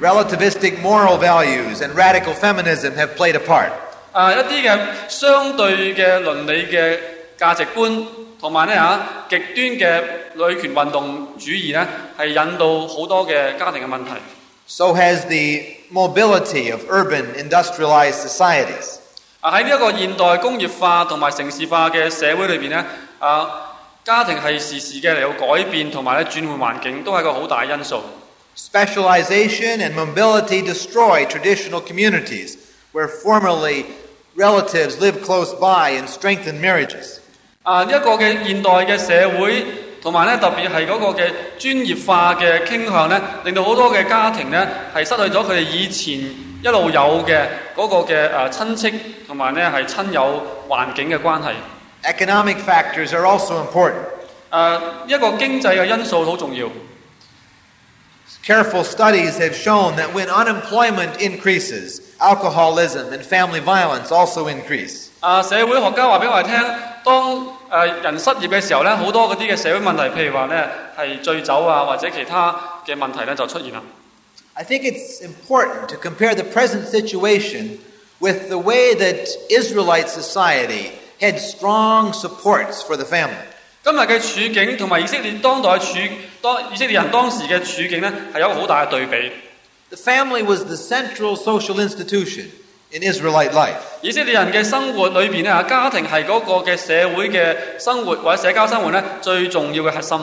Relativistic moral values and radical feminism have played a part. 啊，一啲嘅相對嘅倫理嘅價值觀，同埋咧嚇極端嘅女權運動主義咧，係引到好多嘅家庭嘅問題。So has the mobility of urban industrialized societies. 啊喺呢一個現代工業化同埋城市化嘅社會裏邊咧，啊家庭係時時嘅嚟到改變同埋咧轉換環境，都係一個好大因素。Specialization and mobility destroy traditional communities where formerly relatives lived close by and strengthen marriages. 啊一个嘅现代嘅社会，同埋咧特别系嗰个嘅专业化嘅倾向咧，令到好多嘅家庭咧系失去咗佢哋以前一路有嘅嗰个嘅诶亲戚同埋咧系亲友环境嘅关系。 Economic factors are also important. 诶、一个经济嘅因素好重要。 Careful studies have shown that when unemployment increases, alcoholism and family violence also increase. 啊，社会学家话俾我哋听，当诶、人失业嘅时候咧，好多嗰啲嘅社会问题，譬如话咧系醉酒啊，或者其他嘅问题咧就出现啦。 I think it's important to compare the present situation with the way that Israelite society had strong supports for the family. 今日嘅处境同埋以色列当代处当以色列人当时嘅处境咧，系有一个好大嘅对比。 The family was the central social institution in Israelite life. 以色列人嘅生活里边咧，家庭系嗰个嘅社会嘅生活或者社交生活咧最重要嘅核心。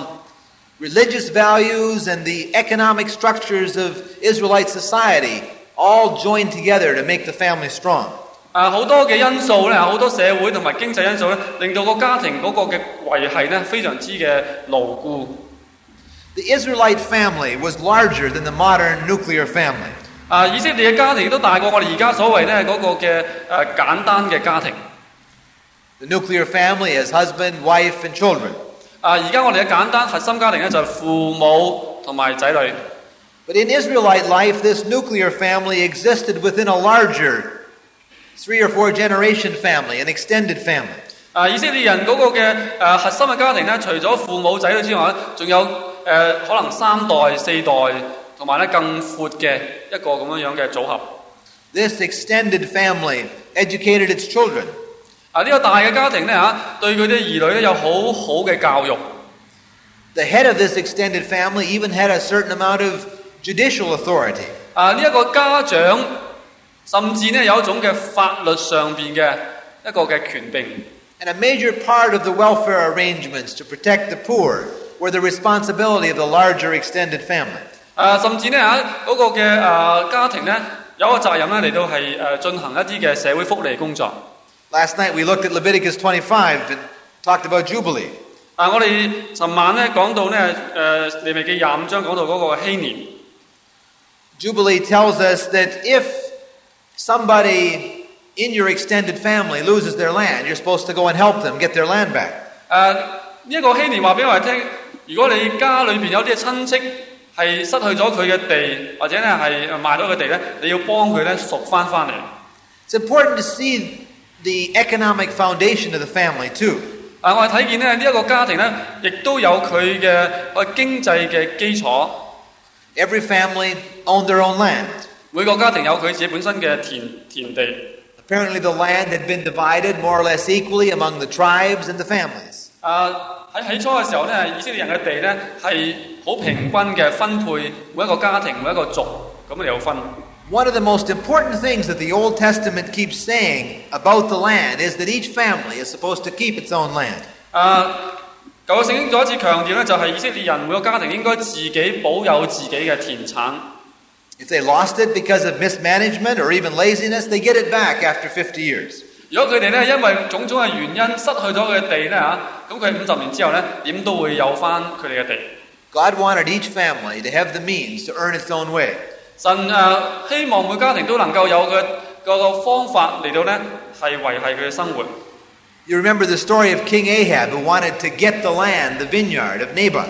Religious values and the economic structures of Israelite society all joined together to make the family strong. 啊，好多嘅因素咧，好多社会同埋经济因素咧，令到个家庭嗰个嘅维系咧非常之嘅牢固。 The Israelite family was larger than the modern nuclear family. 啊，以色列嘅家庭都大过我哋而家所谓咧嗰个嘅诶、简单嘅家庭。 The nuclear family has husband, wife, and children. 啊， 啊，而家我哋嘅简单核心家庭咧就系父母同埋仔女。 But in Israelite life, this nuclear family existed within a larger three or four generation family, an extended family. 啊，以色列人嗰个嘅诶、核心嘅家庭咧，除咗父母仔女之外咧，仲有 诶、可能三代、四代，同埋咧更阔嘅一个咁样样嘅组合。 This extended family educated its children. 啊，呢、个大嘅家庭咧吓，对佢啲儿女咧有好好嘅教育。 The head of this extended family even had a certain amount of judicial authority. 啊，呢、一个家长甚至呢有一种嘅法律上边嘅一个嘅权柄。 And a major part of the welfare arrangements to protect the poor were the responsibility of the larger extended family. 啊，甚至呢，吓嗰个嘅诶、家庭呢，有个责任咧嚟到系诶进行一啲嘅社会福利工作。 Last night we looked at Leviticus 25 and talked about Jubilee. 啊，我哋寻晚咧讲到呢，诶、利未记廿五章讲到嗰个禧年。 Jubilee tells us that if somebody in your extended family loses their land, you're supposed to go and help them get their land back. 诶呢一个禧年话俾我哋听， 如果你家里边有啲亲戚系失去咗佢嘅地，或者咧系卖咗佢地咧，你要帮佢咧赎翻翻嚟。 It's important to see the economic foundation of the family too. 啊，我哋睇见咧呢一个家庭咧，亦都有佢嘅个经济嘅基础。 Every family owned their own land. 每个家庭有佢自己本身嘅田田地。 Apparently, the land had been divided more or less equally among the tribes and the families. 啊喺起初嘅时候咧，以色列人嘅地咧系好平均嘅分配，每一个家庭每一个族咁嚟有分。 One of the most important things that the Old Testament keeps saying about the land is that each family is supposed to keep its own land. 啊，旧嘅圣经再一次强调咧，就系以色列人每个家庭应该自己保有自己嘅田产。 If they lost it because of mismanagement or even laziness, they get it back after 50 years. 如果佢哋咧因為種種嘅原因失去咗佢嘅地咧嚇，咁佢五十年之後咧點都會有翻佢哋嘅地。God wanted each family to have the means to earn its own way. 神誒、呃希望每家庭都能夠有嘅個個方法嚟到咧係維係佢嘅生活。You remember the story of King Ahab who wanted to get the land, the vineyard of Naboth.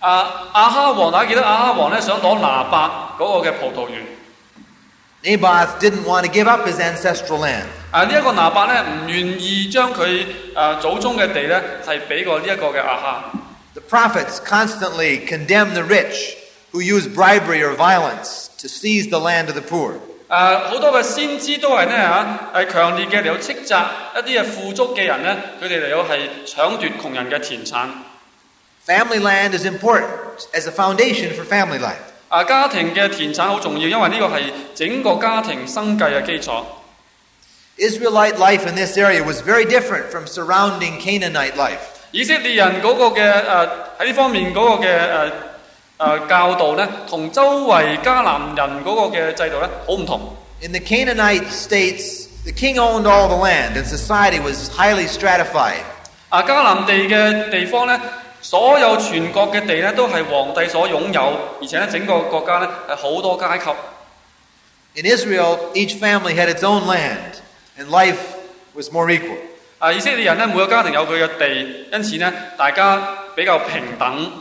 啊，亞哈王大家記得亞哈王咧想攞拿伯嗰個嘅葡萄園。Naboth didn't want to give up his ancestral land. 啊！呢、一个拿伯咧唔愿意将佢诶祖宗嘅地咧系俾过呢一个嘅亚哈。 The prophets constantly condemn the rich who use bribery or violence to seize the land of the poor. 诶好多嘅先知都系咧吓系强烈嘅嚟到斥责一啲嘅富足嘅人咧，佢哋嚟到系抢夺穷人嘅田产。 Family land is important as a foundation for family life. 啊，家庭嘅田产好重要，因为呢个系整个家庭生计嘅基础。 Israelite life in this area was very different from surrounding Canaanite life. 以色列人嗰个嘅诶喺呢方面嗰个嘅诶诶教导咧，同周围迦南人嗰个嘅制度咧好唔同。 In the Canaanite states, the king owned all the land and society was highly stratified. 啊，迦南地嘅地方咧， 所有全国嘅地咧都系皇帝所拥有，而且咧整个国家咧系好多阶级。 In Israel, each family had its own land and life was more equal. 啊，以色列人咧每个家庭有佢嘅地，因此咧大家比较平等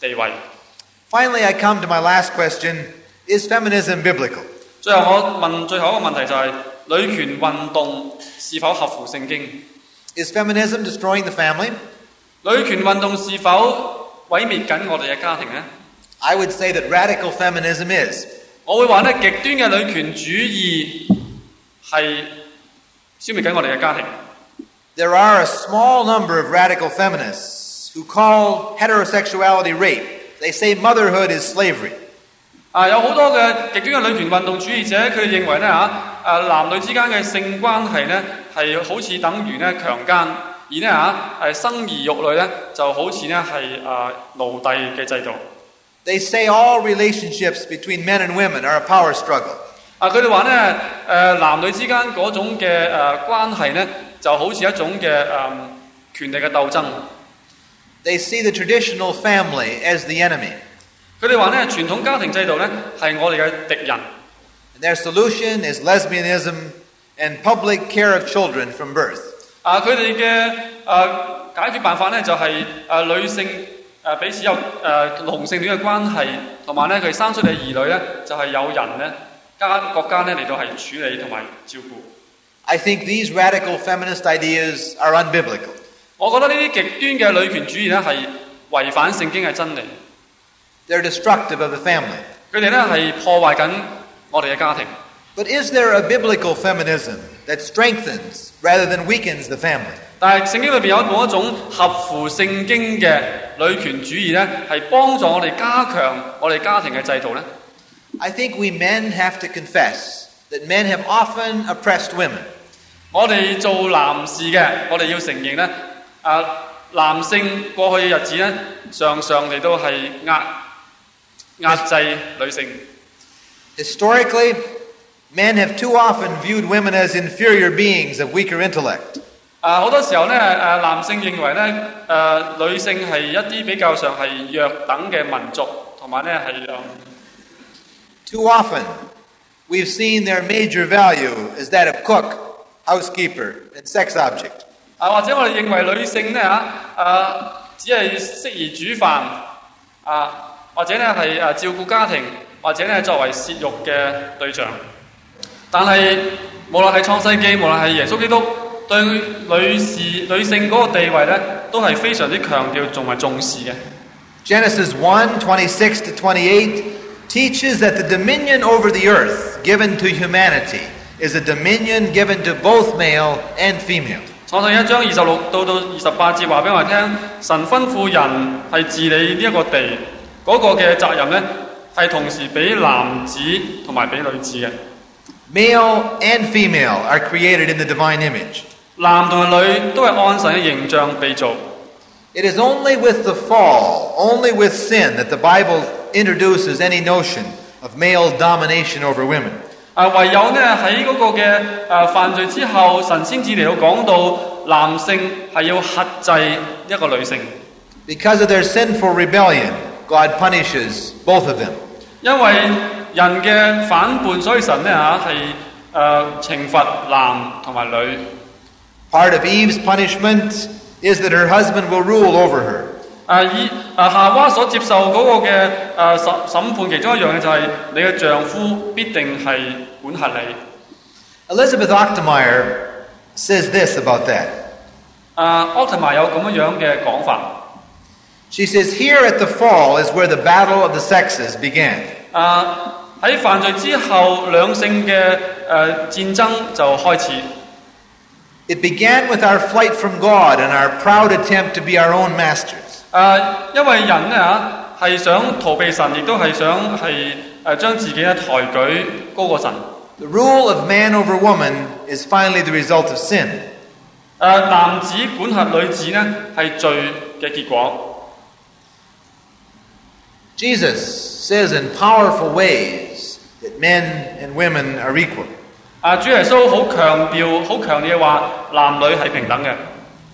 地位。 Finally, I come to my last question Is feminism biblical? 最后我问最后一个问题就系、女权运动是否合乎圣经？ Is feminism destroying the family? 女權運動是否毀滅緊我哋嘅家庭呢？I would say that radical feminism is. 我會話咧極端嘅女權主義係消滅緊我哋嘅家庭。There are a small number of radical feminists who call heterosexuality rape. They say motherhood is slavery. 啊，有好多嘅極端嘅女權運動主義者，佢哋認為咧嚇，誒、男女之間嘅性關係咧係好似等於咧強姦，而呢嚇誒生兒育女咧就好似咧係誒奴隸嘅制度。They say all relationships between men and women are a power struggle. 啊，佢哋話咧誒男女之間嗰種嘅誒、呃、關係咧就好似一種嘅誒、呃、權力嘅鬥爭。They see the traditional family as the enemy. 佢哋話咧傳統家庭制度咧係我哋嘅敵人。And their solution is lesbianism and public care of children from birth. 啊，佢哋嘅誒解決辦法咧就係、誒、女性誒、彼此有誒、同性戀嘅關係，同埋咧佢生出嚟嘅兒女咧就係、有人咧家國家咧嚟到係處理同埋照顧。I think these radical feminist ideas are unbiblical. 我覺得呢啲極端嘅女權主義咧係違反聖經嘅真理，They're destructive of the family. 佢哋咧係破壞緊我哋嘅家庭。But is there a biblical feminism that strengthens rather than weakens the family? 但系圣经里边有冇一种合乎圣经嘅女权主义咧，系帮助我哋加强我哋家庭嘅制度咧？ I think we men have to confess that men have often oppressed women. 我哋做男士嘅，我哋要承认咧，啊男性过去嘅日子咧，常常嚟到系压压制女性。 Historically, men have too often viewed women as inferior beings of weaker intellect. 啊好多时候咧，诶、男性认为咧，诶、女性系一啲比较上系弱等嘅民族，同埋咧系诶 Too often, we've seen their major value as that of cook, housekeeper, and sex object. 啊或者我哋认为女性咧吓诶只系适宜煮饭啊，或者咧系诶照顾家庭，或者咧作为泄欲嘅对象。 但係無論係創世記，無論係耶穌基督對女士女性嗰個地位咧，都係非常之強調同埋重視嘅。Genesis 1 26 to 28 teaches that the dominion over the earth given to humanity is a dominion given to both male and female. 創世一章二十六到到二十八節話俾我哋聽，神吩咐人係治理呢一個地，嗰、個嘅責任咧係同時俾男子同埋俾女子嘅。Male and female are created in the divine image. 男同埋女都系按神嘅形象被造。 It is only with the fall, only with sin, that the Bible introduces any notion of male domination over women. 啊，唯有呢喺嗰个嘅诶犯罪之后，神先至嚟到讲到男性系要克制一个女性， Because of their sinful rebellion, God punishes both of them. 因为 人嘅反叛，所以神咧嚇係誒懲罰男同埋女。Part of Eve's punishment is that her husband will rule over her. 啊以啊夏娃所接受嗰個嘅誒審審判，其中一樣嘅就係你嘅丈夫必定係管轄你。Elizabeth Achtemeier says this about that. 啊，Achtemeier says, Here at the fall is where the battle of the sexes began. 喺犯罪之后，两性嘅诶战争就开始。 It began with our flight from God and our proud attempt to be our own masters. 诶、因为人咧吓系想逃避神，亦都系想系诶将自己咧抬举高过神。 The rule of man over woman is finally the result of sin. 诶、男子管辖女子呢系罪嘅结果。 Jesus says in powerful ways that men and women are equal. 啊，主耶稣好强调、好强烈嘅话，男女系平等嘅。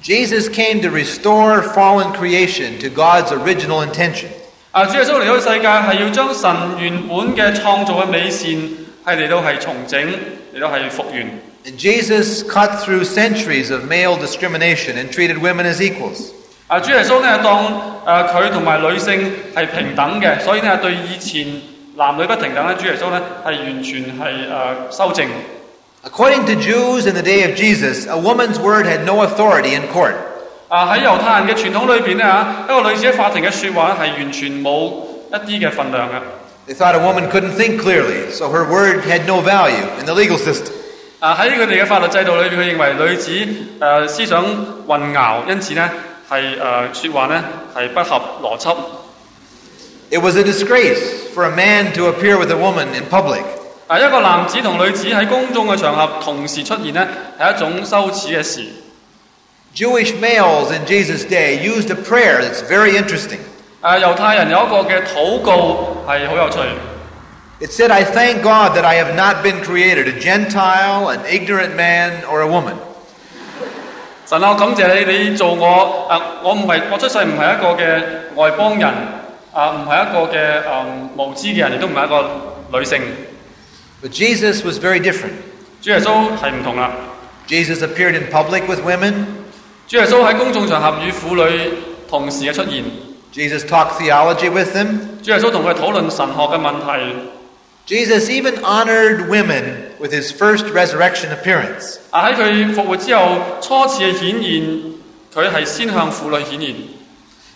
Jesus came to restore fallen creation to God's original intention. 啊，主耶稣嚟到世界系要将神原本嘅创造嘅美善系嚟到系重整，嚟到系复原。 And Jesus cut through centuries of male discrimination and treated women as equals. 啊，主耶稣呢当诶佢同埋女性系平等嘅，所以呢对以前 男女不平等咧，主耶稣呢系完全系诶、呃修正。 According to Jews in the day of Jesus, a woman's word had no authority in court. 啊喺犹太人嘅传统里边咧吓，一个女子喺法庭嘅说话咧系完全冇一啲嘅份量嘅。 They thought a woman couldn't think clearly, so her word had no value in the legal system. 啊喺佢哋嘅法律制度里边，佢认为女子诶、呃思想混淆，因此呢系诶说话呢系不合逻辑。 It was a disgrace for a man to appear with a woman in public. 啊一个男子同女子喺公众嘅场合同时出现呢，系一种羞耻嘅事。 Jewish males in Jesus' day used a prayer that's very interesting. 诶、犹太人有一个嘅祷告系好有趣。 It said, I thank God that I have not been created a Gentile, an ignorant man, or a woman. 神啊，我感谢你，你做我诶、我唔系我出世唔系一个嘅外邦人， 啊唔系一个嘅诶、无知嘅人，亦都唔系一个女性。 But Jesus was very different. 主耶稣系唔同啦。 Jesus appeared in public with women. 主耶稣喺公众场合与妇女同时嘅出现， Jesus talked theology with them. 主耶稣同佢哋讨论神学嘅问题。 Jesus even honored women with his first resurrection appearance. 啊喺佢复活之后初次嘅显现，佢系先向妇女显现。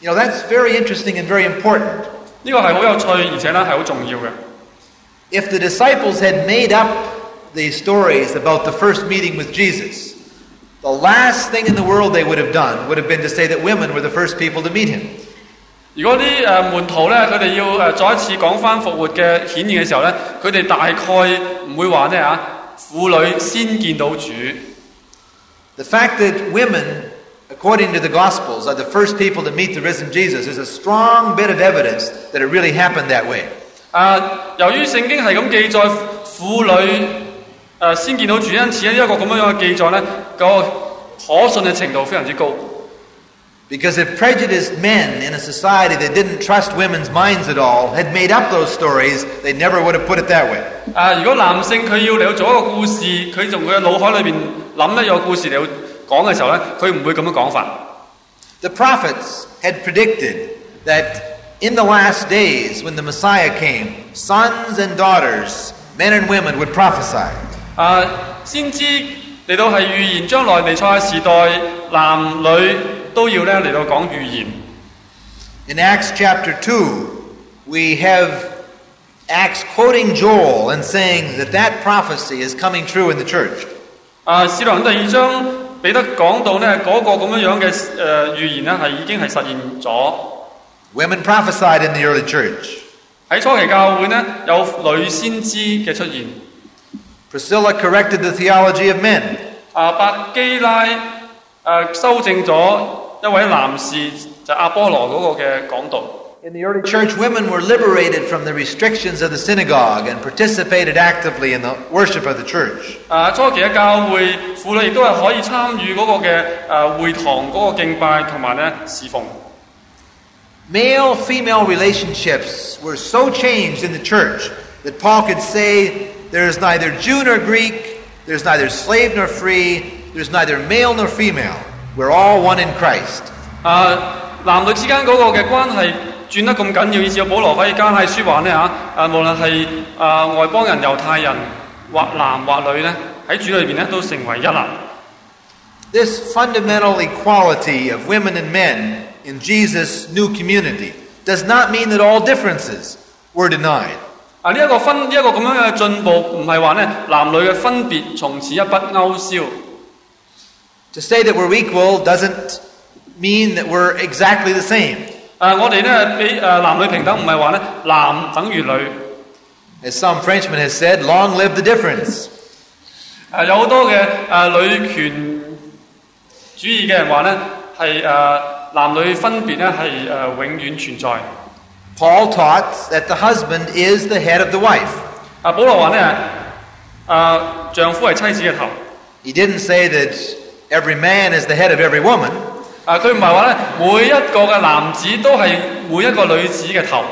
You know, that's very interesting and very important. 呢个系好有趣，而且咧系好重要嘅。 If the disciples had made up these stories about the first meeting with Jesus, the last thing in the world they would have done would have been to say that women were the first people to meet him. 如果啲诶门徒咧，佢哋要诶再一次讲翻复活嘅显现嘅时候咧，佢哋大概唔会话呢吓妇女先见到主。 The fact that women, according to the Gospels, are the first people to meet the risen Jesus is a strong bit of evidence that it really happened that way. 啊，由于圣经系咁记载妇女诶、先见到主，因此呢一个咁样样嘅记载咧，个可信嘅程度非常之高。 Because if prejudiced men in a society that didn't trust women's minds at all had made up those stories, they never would have put it that way. 啊！如果男性佢要嚟到做一个故事，佢从佢嘅脑海里边谂一个故事嚟到 讲嘅时候咧，佢唔会咁样讲法。 The prophets had predicted that in the last days, when the Messiah came, sons and daughters, men and women would prophesy. 啊，先知嚟到系预言将来弥赛亚时代，男女都要咧嚟到讲预言。 In Acts chapter 2, we have Acts quoting Joel and saying that that prophecy is coming true in the church. 啊，使徒行第二章 彼得講到呢嗰、個咁樣樣嘅誒預言呢，係已經係實現咗。Women prophesied in the early church. 喺初期教會呢，有女先知嘅出現。Priscilla corrected the theology of men. 啊，百基拉誒、修正咗一位男士就阿波羅嗰個嘅講道。In the early church, women were liberated from the restrictions of the synagogue and participated actively in the worship of the church. 啊，初期嘅教会妇女亦都系可以参与嗰个嘅诶、会堂嗰个敬拜同埋咧侍奉。 Male female relationships were so changed in the church that Paul could say there is neither Jew nor Greek, there's neither slave nor free, there's neither male nor female. We're all one in Christ. 啊，男女之间嗰个嘅关系 转得咁紧要，以至保罗可以加太书话呢吓，啊无论系啊外邦人、犹太人或男或女咧，喺主里边咧都成为一啦。 This fundamental equality of women and men in Jesus' new community does not mean that all differences were denied. 啊！呢、一个分呢一、个咁样嘅进步，唔系话咧男女嘅分别从此一笔勾销。 To say that we're equal doesn't mean that we're exactly the same. 啊！我哋咧比诶、男女平等，唔系话咧男等于女。 As some Frenchman has said, long live the difference. 诶、有好多嘅诶、女权主义嘅人话咧系诶男女分别咧系诶永远存在。 Paul taught that the husband is the head of the wife. 啊，保罗话咧诶丈夫系妻子嘅头。 He didn't say that every man is the head of every woman. 啊，佢唔係話咧每一個嘅男子都係每一個女子嘅頭。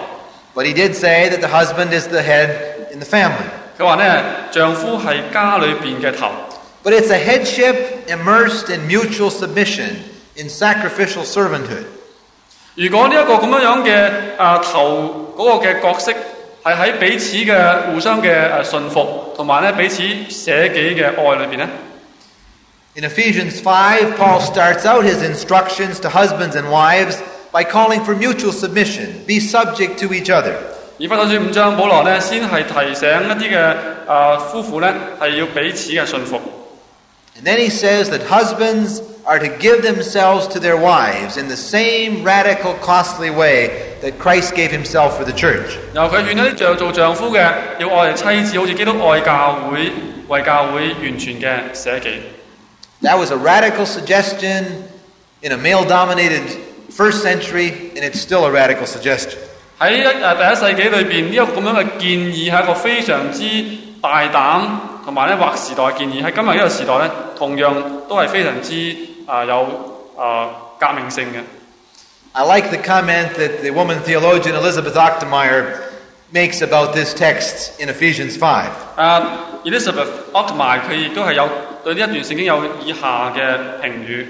But he did say that the husband is the head in the family. 佢話咧丈夫係家裏邊嘅頭。But it's a headship immersed in mutual submission, in sacrificial servanthood. 如果呢一個咁樣樣嘅啊頭嗰個嘅角色係喺彼此嘅互相嘅誒順服，同埋咧彼此捨己嘅愛裏邊咧，In Ephesians 5, Paul starts out his instructions to husbands and wives by calling for mutual submission. Be subject to each other. 以弗所书五章，保罗咧先系提醒一啲嘅啊夫妇咧系要彼此嘅顺服。 And then he says that husbands are to give themselves to their wives in the same radical, costly way that Christ gave himself for the church. 然后佢劝一啲丈做丈夫嘅要爱妻子，好似基督爱教会，为教会完全嘅舍己。 that was a radical suggestion in a male dominated first century, and it's still a radical suggestion. 喺誒第一世紀裏邊，呢、這個咁樣嘅建議係一個非常之大膽同埋咧劃時代建議。喺今日呢個時代咧，同樣都係非常之啊、呃、有啊、呃、革命性嘅。I like the comment that the woman theologian Elizabeth Achtemeier makes about this text in Ephesians 5. Uh, Elizabeth Achtemeier 佢亦都係有 对呢一段圣经有以下嘅评语。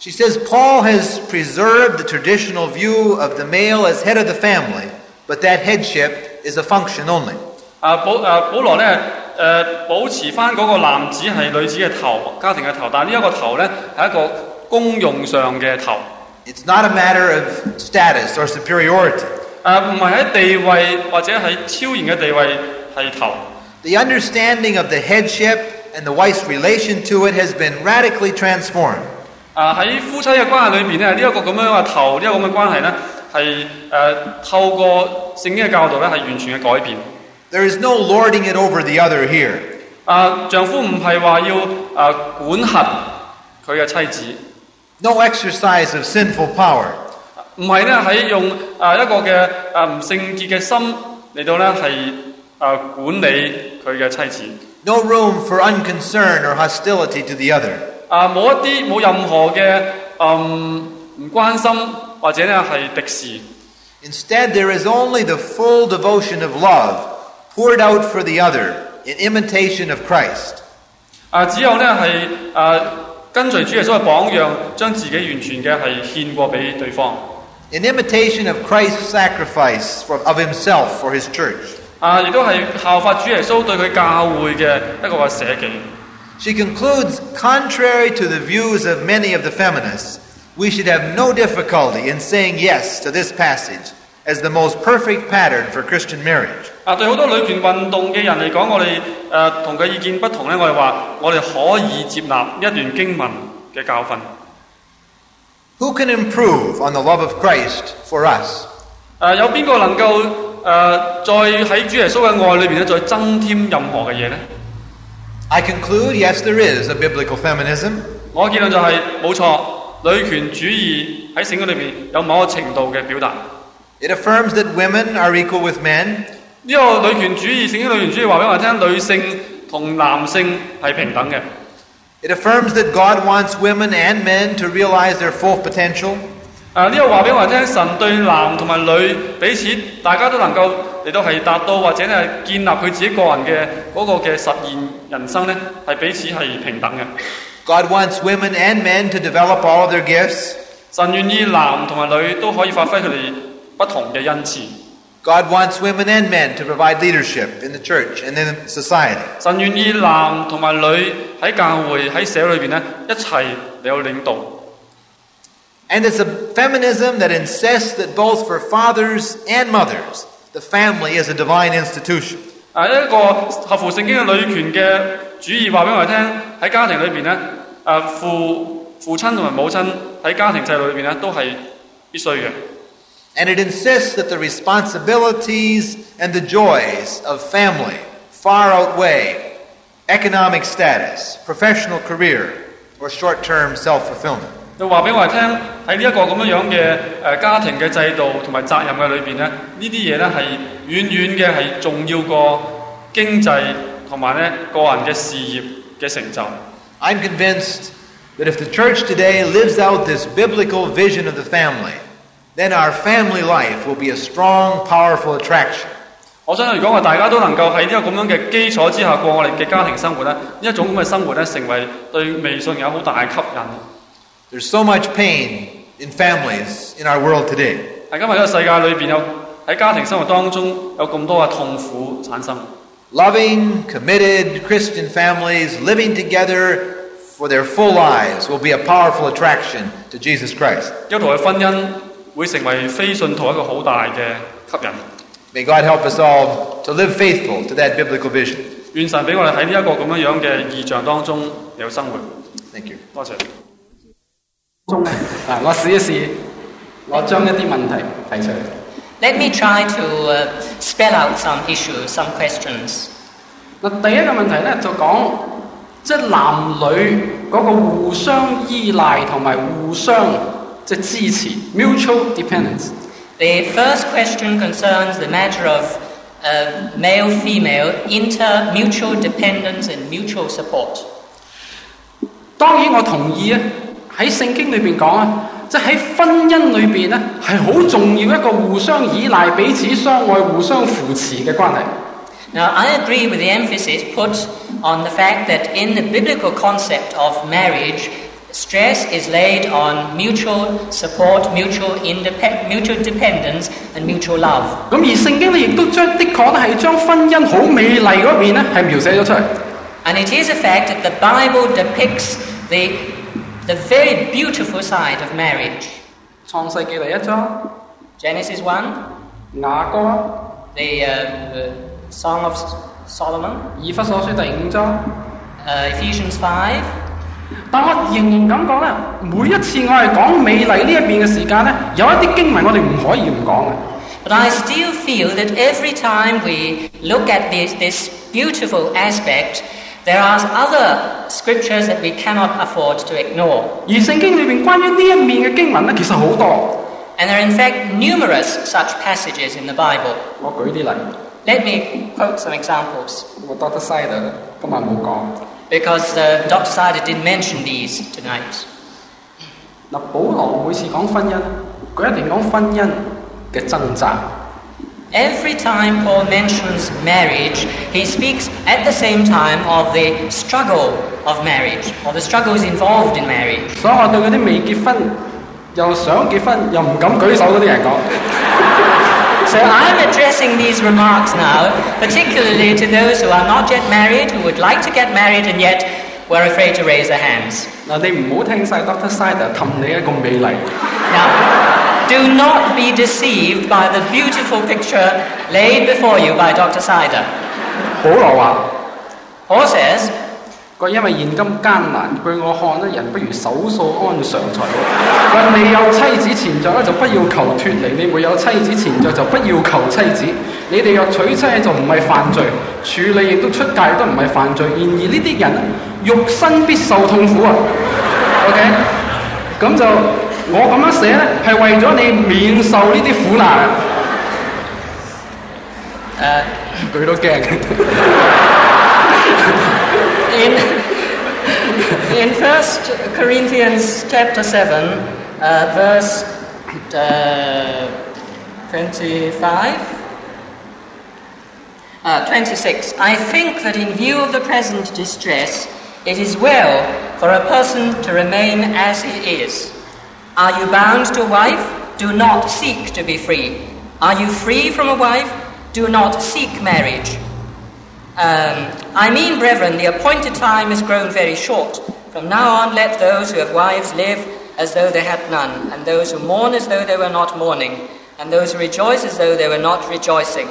She says Paul has preserved the traditional view of the male as head of the family, but that headship is a function only. 啊保啊保罗咧诶、保持翻嗰个男子系女子嘅头，家庭嘅头，但系呢一个头咧系一个公用上嘅头， It's not a matter of status or superiority. 诶唔系喺地位或者系超然嘅地位系头。 The understanding of the headship and the wife's relation to it has been radically transformed. 啊喺夫妻嘅关系里边咧，呢、一个咁样嘅头，呢、一个咁嘅关系咧系诶透过圣经嘅教导咧系完全嘅改变。 There is no lording it over the other here. 啊，丈夫唔系话要啊管辖佢嘅妻子， No exercise of sinful power. 唔系咧喺用啊一个嘅啊唔圣洁嘅心嚟到咧系 啊管理佢嘅妻子。 No room for unconcern or hostility to the other. 啊冇一啲冇任何嘅嗯唔关心或者咧系敌视。 Instead, there is only the full devotion of love poured out for the other in imitation of Christ. 啊，只有咧系啊跟随主耶稣嘅榜样，将自己完全嘅系献过俾对方。 In imitation of Christ's sacrifice for, of himself for his church. 啊，亦都系效法主耶稣对佢教会嘅一个嘅舍己。 She concludes, contrary to the views of many of the feminists, we should have no difficulty in saying yes to this passage as the most perfect pattern for Christian marriage. 啊，对好多女权运动嘅人嚟讲，我哋诶同佢意见不同咧，我哋话我哋可以接纳一段经文嘅教训。 Who can improve on the love of Christ for us? 诶、有边个能够 诶、再喺主耶稣嘅爱里边咧，再增添任何嘅嘢呢？ I conclude, yes, there is a biblical feminism. 我嘅结论就系、冇错，女权主义喺圣经里边有某个程度嘅表达。 It affirms that women are equal with men, 呢个女权主义，圣经女权主义话俾我听，女性同男性系平等嘅。 It affirms that God wants women and men to realize their full potential. 誒呢個話俾我哋聽，神對男同埋女彼此大家都能夠嚟到係達到或者係建立佢自己個人嘅嗰個嘅實現人生呢，係彼此係平等嘅。God wants women and men to develop all of their gifts. 神願意男同埋女都可以發揮佢哋不同嘅恩賜。God wants women and men to provide leadership in the church and in society. 神願意男同埋女喺教會喺社會裏邊呢，一齊嚟到領導。And it's a feminism that insists that both for fathers and mothers, the family is a divine institution. 啊，一个合乎圣经嘅女权嘅主义话俾我哋听，喺家庭里边咧，诶父父亲同埋母亲喺家庭制度里边咧都系必须嘅。 And it insists that the responsibilities and the joys of family far outweigh economic status, professional career, or short term self fulfillment. 就話俾我哋聽，喺呢一個咁樣樣嘅誒家庭嘅制度同埋責任嘅裏邊咧，呢啲嘢咧係遠遠嘅係重要過經濟同埋咧個人嘅事業嘅成就。I'm convinced that if the church today lives out this biblical vision of the family, then our family life will be a strong, powerful attraction. 我相信，如果我大家都能夠喺呢個咁樣嘅基礎之下過我哋嘅家庭生活咧，呢一種咁嘅生活咧，成為對微信有好大嘅吸引。There's so much pain in families in our world today. 喺今日呢个世界里边有喺家庭生活当中有咁多嘅痛苦产生。 Loving, committed Christian families living together for their full lives will be a powerful attraction to Jesus Christ. 基督徒嘅婚姻会成为非信徒一个好大嘅吸引。 May God help us all to live faithful to that biblical vision. 愿神俾我哋喺呢一个咁样样嘅异象当中有生活。 Thank you. 多谢。 中咧，嗱，我試一試，我將一啲問題提出嚟。Let me try to uh, spell out some issues, some questions. 嗱，第一個問題咧就講，即係男女嗰個互相依賴同埋互相即係支持 （mutual dependence）。The first question concerns the matter of uh, male female inter mutual dependence and mutual support. 當然我同意啊，喺圣经里边讲啊，即系喺婚姻里边咧系好重要一个互相依赖、彼此相爱、互相扶持嘅关系。 Now, I agree with the emphasis put on the fact that in the biblical concept of marriage, stress is laid on mutual support, mutual, independ- mutual dependence, and mutual love. 咁而圣经咧亦都将的确咧系将婚姻好美丽嗰面咧系描写咗出嚟。 And it is a fact that the Bible depicts the, the very beautiful side of marriage. 创世记第一章， Genesis 1, 雅歌， the, uh, the Song of Solomon, 以弗所书第五章。 uh, Ephesians 5. 但我仍然感觉咧，每一次我系讲美丽呢一边嘅时间咧，有一啲经文我哋唔可以唔讲嘅。 But I still feel that every time we look at this, this beautiful aspect, there are other scriptures that we cannot afford to ignore. 而圣经里边关于呢一面嘅经文咧，其实好多。 And there are, in fact, numerous such passages in the Bible. 我举啲例， Let me quote some examples, 我 Doctor Side 今日冇讲。 because uh, Dr. Sider didn't mention these tonight. 嗱，保罗每次讲婚姻，佢一定讲婚姻嘅挣扎。 Every time Paul mentions marriage, he speaks at the same time of the struggle of marriage, or the struggles involved in marriage. 所以我对嗰啲未结婚又想结婚又唔敢举手嗰啲人讲， So I'm addressing these remarks now, particularly to those who are not yet married, who would like to get married and yet were afraid to raise their hands. 嗱你唔好听晒 Doctor Side 氹你一个美丽。 Now, do not be deceived by the beautiful picture laid before you by Dr. Sider. 保羅話：Paul says, 佢因為現今艱難，據我看咧，人不如守素安常才好。佢你有妻子前着咧，就不要求脱離；你沒有妻子前着，就不要求妻子。你哋若娶妻就唔係犯罪，處理亦都出界都唔係犯罪。然而呢啲人肉身必受痛苦啊。OK，咁就我咁样写咧，系为咗你免受呢啲苦难啊。 uh, 佢都惊。 in, in 1 Corinthians chapter 7, uh, verse uh, 25, uh, 26, I think that in view of the present distress, it is well for a person to remain as he is. Are you bound to a wife? Do not seek to be free. Are you free from a wife? Do not seek marriage. Um, I mean, brethren, the appointed time is grown very short. From now on, let those who have wives live as though they had none, and those who mourn as though they were not mourning, and those who rejoice as though they were not rejoicing.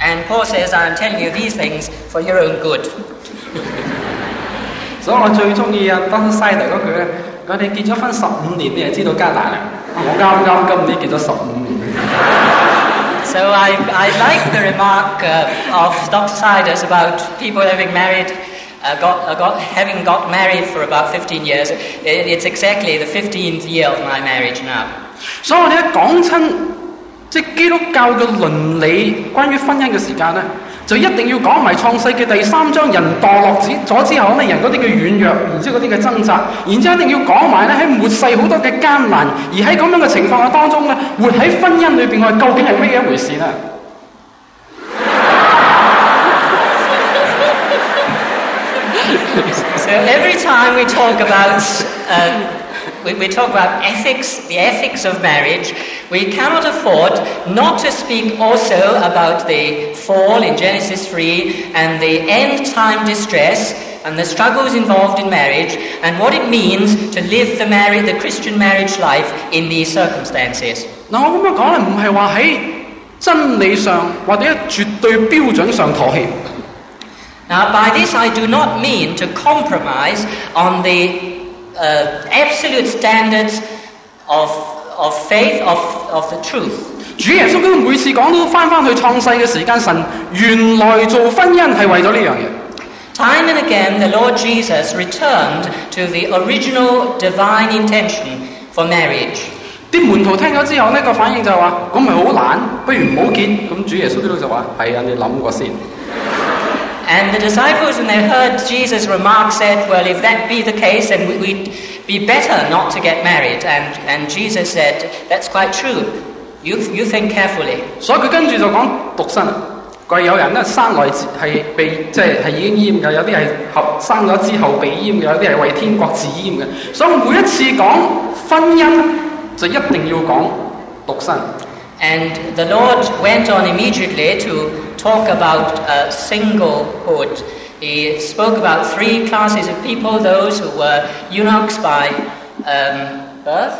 And Paul says, I am telling you these things for your own good. 所以我最中意啊 Doctor Side 嗰句咧， 佢哋結咗婚十五年，你就知道艱難啦。我啱啱今年結咗十五年。So I, I like the remark uh, of Dr. Siders about people having married, uh, got, uh, got, having got married for about 15 years. It, it's exactly the 15th year of my marriage now. 所以我哋一講親即係基督教嘅倫理，關於婚姻嘅時間咧，就一定要講埋創世嘅第三章人墮落之咗之後咧，人嗰啲嘅軟弱，然之後嗰啲嘅掙扎，然之後一定要講埋咧喺末世好多嘅艱難，而喺咁樣嘅情況嘅當中咧，活喺婚姻裏邊，我哋究竟係咩一回事咧？Every time we talk about uh, we, we talk about ethics, the ethics of marriage, we cannot afford not to speak also about the fall in Genesis 3 and the end time distress and the struggles involved in marriage and what it means to live the marriage, the Christian marriage life in these circumstances. 嗱，我咁样讲咧，唔系话喺真理上或者绝对标准上妥协。 Now, by this, I do not mean to compromise on the uh, absolute standards of, of faith, of, of the truth. 主耶稣基督每次讲都翻翻去创世嘅时间，神原来做婚姻系为咗呢样嘢。 Time and again, the Lord Jesus returned to the original divine intention for marriage. 啲门徒听咗之后呢个反应就系话：咁咪好懒，不如唔好结。咁主耶稣基督就话：系啊，你谂过先。 And the disciples, when they heard Jesus' remark, said, Well, if that be the case, then we- we'd be better not to get married. And, and Jesus said, That's quite true. You, you think carefully. 所以佢跟住就讲独身啊。 佢话有人咧生来系被即系系已经阉嘅，有啲系后生咗之后被阉嘅，有啲系为天国自阉嘅。所以每一次讲婚姻就一定要讲独身。 and the Lord went on immediately to talk about uh, singlehood. He spoke about three classes of people those who were eunuchs by um, birth,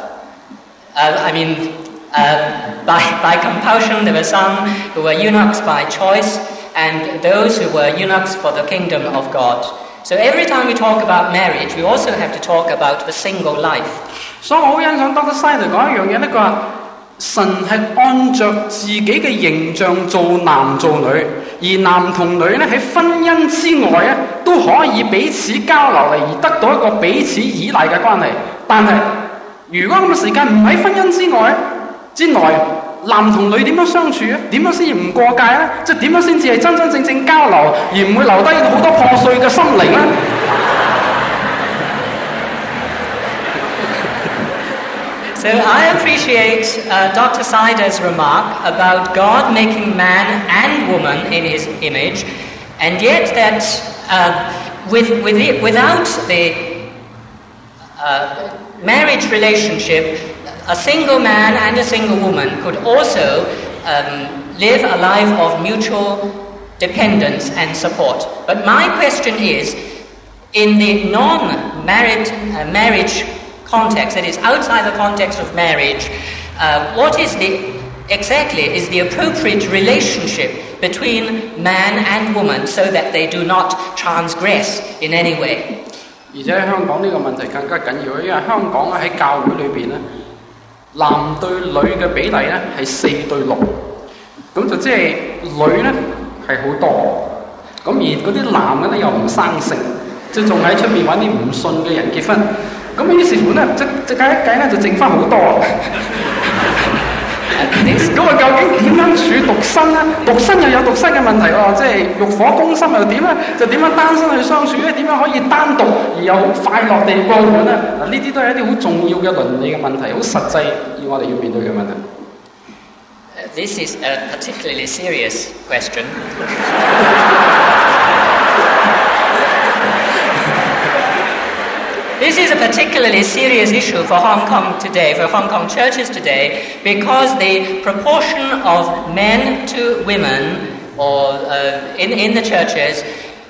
uh, I mean, uh, by, by compulsion, there were some who were eunuchs by choice, and those who were eunuchs for the kingdom of God. So every time we talk about marriage, we also have to talk about the single life. 所以我好欣賞 Dr. Sider 講一樣嘢，呢個話。神係按着自己嘅形象做男做女，而男同女咧喺婚姻之外咧都可以彼此交流嚟，而得到一個彼此依賴嘅關係。但係如果咁嘅時間唔喺婚姻之外之內，男同女點樣相處咧？點樣先至唔過界咧？即係點樣先至係真真正正交流，而唔會留低好多破碎嘅心靈咧？So I appreciate uh, Dr. Sider's remark about God making man and woman in his image, and yet that uh, with, with it, without the uh, marriage relationship, a single man and a single woman could also um, live a life of mutual dependence and support. But my question is, in the non-married uh, marriage context, that is outside the context of marriage, uh, what is the exactly is the appropriate relationship between man and woman so that they do not transgress in any way? 而且香港呢个问题更加紧要，因为香港咧喺教会里边咧，男对女嘅比例咧系四对六，咁就即系女咧系好多，咁而嗰啲男嘅咧又唔生性，即系仲喺出面揾啲唔信嘅人结婚， 咁於是乎咧，即即計一計咧就剩翻好多。咁啊，究竟點樣處獨身咧？獨身又有獨身嘅問題喎，即係欲火攻心又點咧？就點樣單身去相處咧？點樣可以單獨而又好快樂地過活咧？嗱，呢啲都係一啲好重要嘅倫理嘅問題，好實際要我哋要面對嘅問題。Uh, This is a particularly serious question. This is a particularly serious issue for Hong Kong today, for Hong Kong churches today, because the proportion of men to women, or uh, in, in the churches,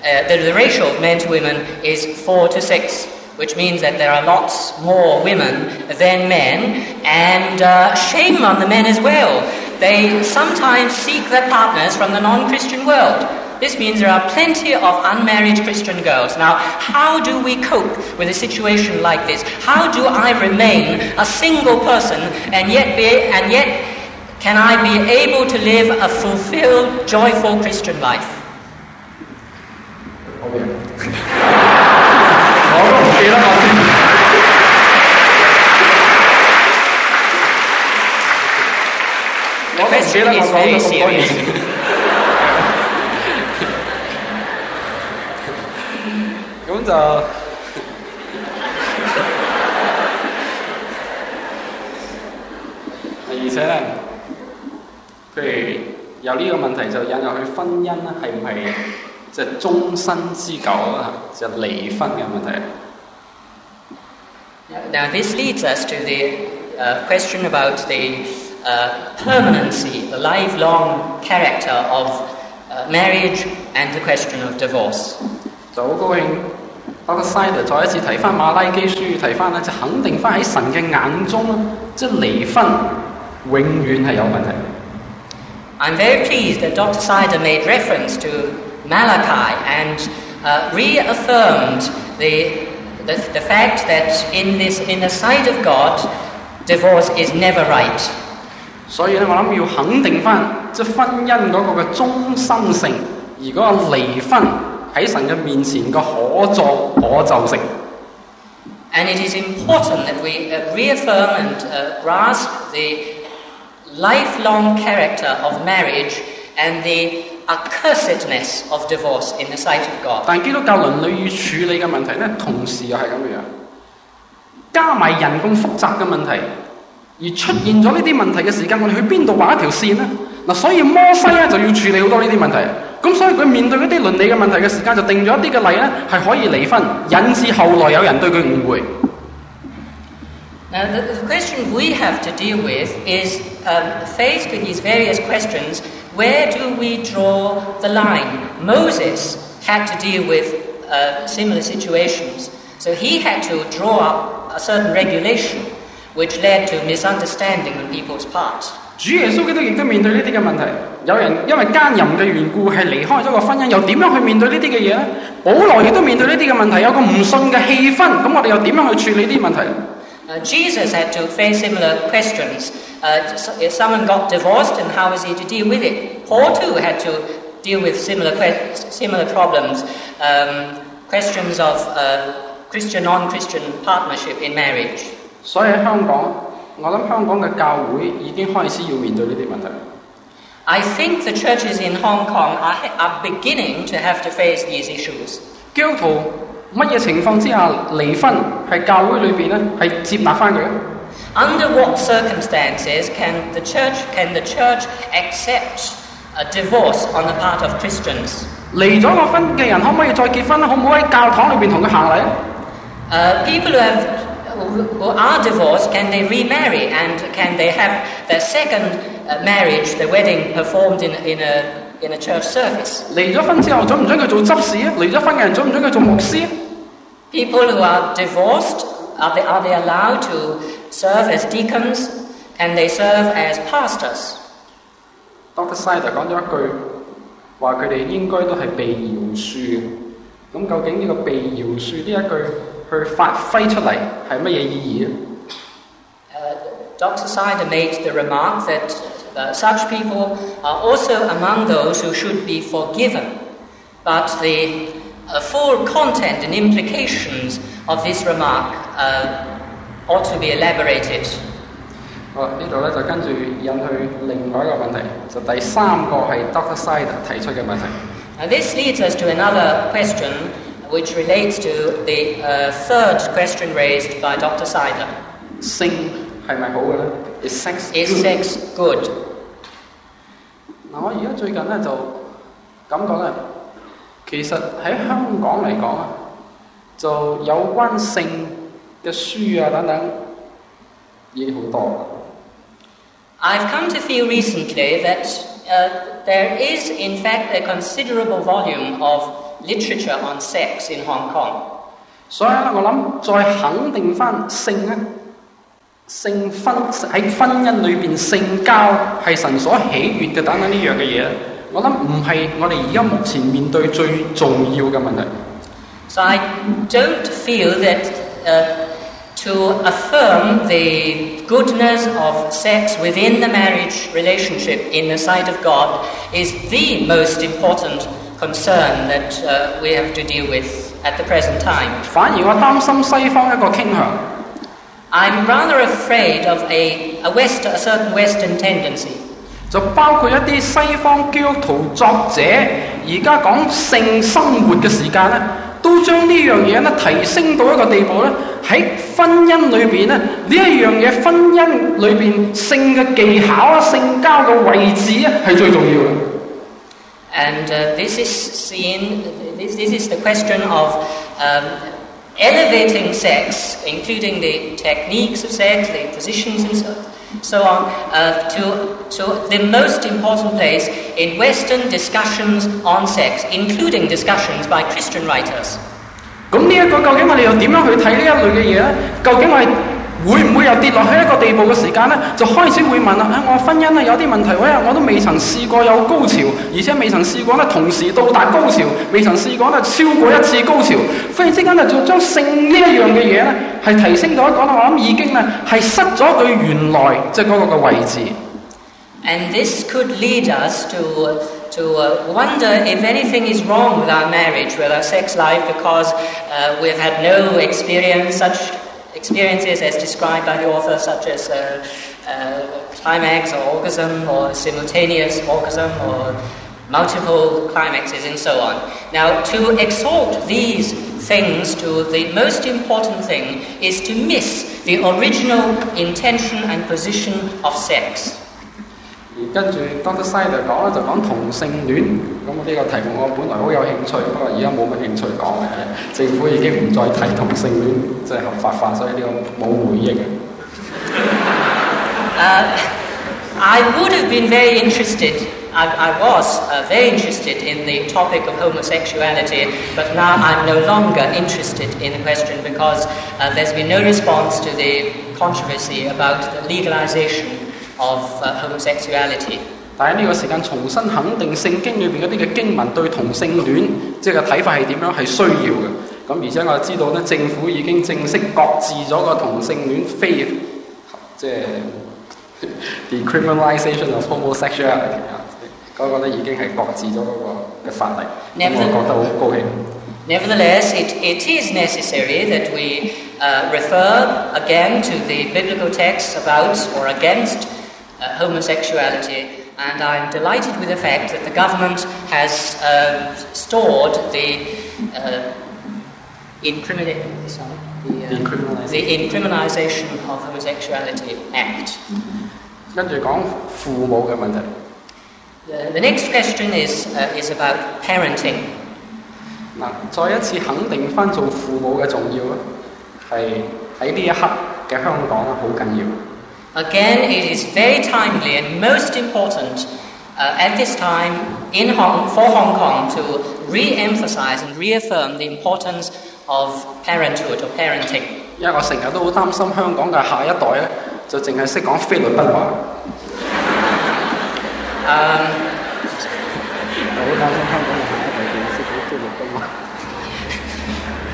uh, the, the ratio of men to women is four to six, which means that there are lots more women than men, and uh, shame on the men as well. They sometimes seek their partners from the non Christian world. This means there are plenty of unmarried Christian girls. Now, how do we cope with a situation like this? How do I remain a single person and yet be, and yet can I be able to live a fulfilled, joyful Christian life? The question is very serious. 題就引入去婚姻啦，係唔係即係終身之久啊？就離婚嘅問題。Now, this leads us to the uh, question about the uh, permanency, the lifelong character of uh, marriage and the question of divorce. 就好高興，包括 Side 再一次提翻馬拉基書，提翻咧就肯定翻喺神嘅眼中咧，即係離婚永遠係有問題。I'm very pleased that Dr. Sider made reference to Malachi and uh, reaffirmed the, the, the fact that in, this, in the sight of God, divorce is never right. 所以咧，我谂要肯定翻即系婚姻嗰个嘅终身性，而嗰个离婚喺神嘅面前嘅可作可就性。 And it is important that we uh, reaffirm and uh, grasp the lifelong character of marriage and the accursedness of divorce in the sight of God. 但基督教倫理與處理嘅問題咧，同時又係咁樣，加埋人咁複雜嘅問題，而出現咗呢啲問題嘅時間，我哋去邊度畫一條線呢？嗱，所以摩西咧就要處理好多呢啲問題。咁所以佢面對嗰啲倫理嘅問題嘅時間，就定咗一啲嘅例咧，係可以離婚，引致後來有人對佢誤會。Now, the, the question we have to deal with is um, faced with these various questions where do we draw the line? Moses had to deal with uh, similar situations, so he had to draw up a certain regulation which led to misunderstanding on people's part. 主耶稣基督亦都面对呢啲嘅问题。有人因为奸淫嘅缘故系离开咗个婚姻，又点样去面对呢啲嘅嘢呢？保罗亦都面对呢啲嘅问题，有个唔信嘅气氛，咁我哋又点样去处理呢啲问题？ Uh, Jesus had to face similar questions. Uh, so- if someone got divorced, and how was he to deal with it? Paul too had to deal with similar que- similar problems, um, questions of uh, Christian non-Christian partnership in marriage. 所以喺香港，我谂香港嘅教会已经开始要面对呢啲问题。 I think the churches in Hong Kong are, are beginning to have to face these issues. 基督徒 乜嘢情况之下离婚系教会里边咧系接纳翻佢咧？ Under what circumstances can the church can the church accept a divorce on the part of Christians? 离咗个婚嘅人可唔可以再结婚咧？可唔可以喺教堂里边同佢行礼咧？ Uh, people who have who are divorced can they remarry and can they have their second uh, marriage, the wedding performed in, in a in a church service. people who are divorced are they, are they allowed to serve as deacons and they serve as pastors? Dr. Sider 講咗一句話，佢哋應該都係被饒恕嘅。咁究竟呢個被饒恕呢一句去發揮出嚟係乜嘢意義咧？Dr. Sider made the remark that uh, such people are also among those who should be forgiven. But the uh, full content and implications of this remark uh, ought to be elaborated. 好，呢度咧就跟住引去另外一個問題，就第三個係 Dr. 提出嘅問題。Now this leads us to another question which relates to the uh, third question raised by Dr. Sider. Sex good? Is sex good? 我而家最近咧就感覺咧，其實喺香港嚟講啊，就有關性嘅書啊等等已經好多。I've come to feel recently that uh, there is, in fact, a considerable volume of literature on sex in Hong Kong. 所以咧，我諗再肯定翻性咧，性婚喺婚姻里边性交系神所喜悦嘅等等呢样嘅嘢咧，我谂唔系我哋而家目前面对最重要嘅问题。 So I don't feel that uh, to affirm the goodness of sex within the marriage relationship in the sight of God is the most important concern that uh, we have to deal with at the present time. 反而我担心西方一个倾向， I'm rather afraid of a, a, West, a certain Western tendency. 就包括一啲西方基督徒作者而家讲性生活嘅时间咧，都将呢样嘢咧提升到一个地步咧，喺婚姻里边咧呢一样嘢，婚姻里边性嘅技巧啊、性交嘅位置啊系最重要嘅。 And uh, this is seen, this, this is the question of um, elevating sex, including the techniques of sex, the positions and so, so on, uh, to, to the most important place in Western discussions on sex, including discussions by Christian writers. 咁呢一个究竟我哋又点样去睇呢一类嘅嘢咧？究竟我哋 會唔會又跌落去一個地步嘅時間呢？就開始會問啦：啊，我婚姻咧有啲問題，喂，我都未曾試過有高潮，而且未曾試過咧同時到達高潮，未曾試過咧超過一次高潮。忽然之間咧就將性呢一樣嘅嘢呢係提升到一個咧，我諗已經呢係失咗佢原來即係嗰個嘅位置。And this could lead us to, to wonder if anything is wrong with our marriage, with our sex life, because uh, we've had no experience, such experiences as described by the author, such as uh, uh, climax or orgasm or simultaneous orgasm or multiple climaxes and so on. Now, to exalt these things to the most important thing is to miss the original intention and position of sex. 跟住 Doctor Sider 讲咧就讲同性恋，咁呢个题目我本来好有兴趣，不过而家冇乜兴趣讲嘅。政府已经唔再提同性恋即系合法化，所以呢个冇回应。 Uh, I would have been very interested, I, I was uh, very interested in the topic of homosexuality, but now I'm no longer interested in the question because uh, there's been no response to the controversy about the legalization of uh, homosexuality. 但喺呢個時間重新肯定聖經裏邊嗰啲嘅經文對同性戀即係個睇法係點樣係需要嘅。咁而且我知道咧，政府已經正式擱置咗個同性戀非即係 decriminalization of homosexuality 啊，嗰個咧已經係擱置咗嗰個嘅法例。咁我覺得好高興。Nevertheless, it, it is necessary that we uh, refer again to the biblical texts about or against uh, homosexuality, and I'm delighted with the fact that the government has uh, stored the uh, incrimina- sorry, the, uh, Decriminalisation. the Incriminalisation of Homosexuality Act. 跟住讲父母嘅问题。 The, the next question is, uh, is about parenting. 嗱，再一次肯定翻做父母嘅重要咧，系喺呢一刻嘅香港咧好紧要。 Again, it is very timely and most important uh, at this time in Hong, for Hong Kong to re-emphasize and reaffirm the importance of parenthood or parenting. 因为我成日都好担心香港嘅下一代咧，就净系识讲菲律宾话。 Um, 我好担心香港 Um,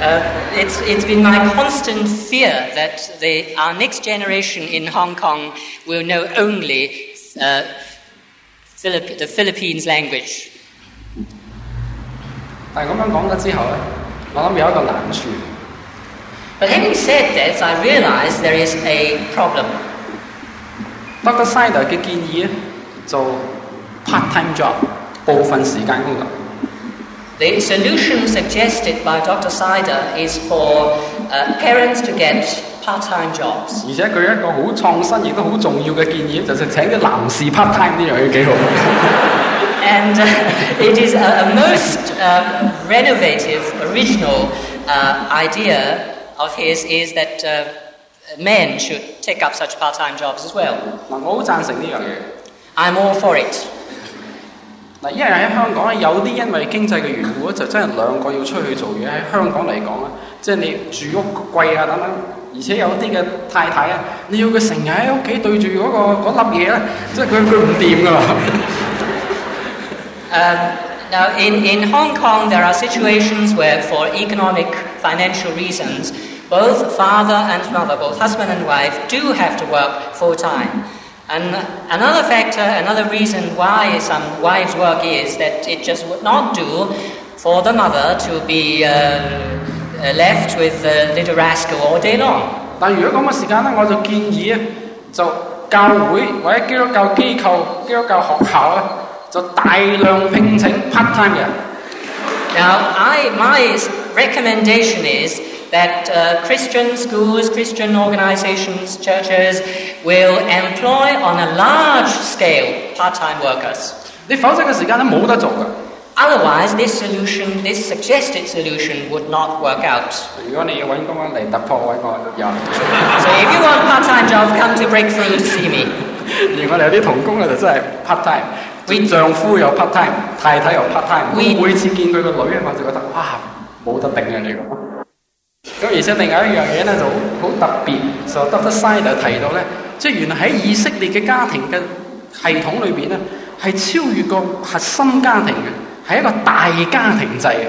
uh, it's, it's been my constant fear that the, our next generation in Hong Kong will know only uh, Philipp- the Philippines language. 但系咁样讲咗之后咧，我谂有一个难处。 But having said that, I realize there is a problem. Dr. Sider 嘅建议咧，做 part-time job 部分时间工作。 The solution suggested by Dr. Sider is for uh, parents to get part-time jobs. 而且佢一个好创新亦都好重要嘅建议，就系请啲男士 part-time 呢样嘢几好。 And uh, it is a, a most uh, renovative, original uh, idea of his is that uh, men should take up such part-time jobs as well. 嗱，我好赞成呢样嘢。 I'm all for it. 嗱，因為喺香港咧，有啲因為經濟嘅緣故咧，就真係兩個要出去做嘢。喺香港嚟講咧，即係你住屋貴啊等等，而且有啲嘅太太啊，你要佢成日喺屋企對住嗰、個嗰粒嘢咧，即係佢佢唔掂噶嘛。Um, now, in, in Hong Kong, there are situations where, for economic, financial reasons, both father and mother, both husband and wife, do have to work full time. And another factor, another reason why some wives work is that it just would not do for the mother to be uh, uh, left with the little rascal all day long. 但如果咁嘅时间咧，我就建议咧，就教会或者基督教机构、基督教学校咧，就大量聘请 part time 嘅人。 Now, I, my recommendation is that uh, Christian schools, Christian organizations, churches will employ on a large scale part time workers. 你否则嘅时间咧冇得做嘅。 Otherwise, this solution, this suggested solution, would not work out. 如果你要揾工咧嚟突破揾我有。 So, if you want part time jobs, come to Breakthrough to see me. 而我哋有啲同工咧就真系 part time，即丈夫有 part time，太太有 part time。 We- 每次见佢个女咧，我就觉得哇冇得顶啊你个。 咁而且另外一样嘢咧就好好特别，就 Dr. Sider 提到咧，即系原来喺以色列嘅家庭嘅系统里边咧，系超越个核心家庭嘅，系一个大家庭制嘅。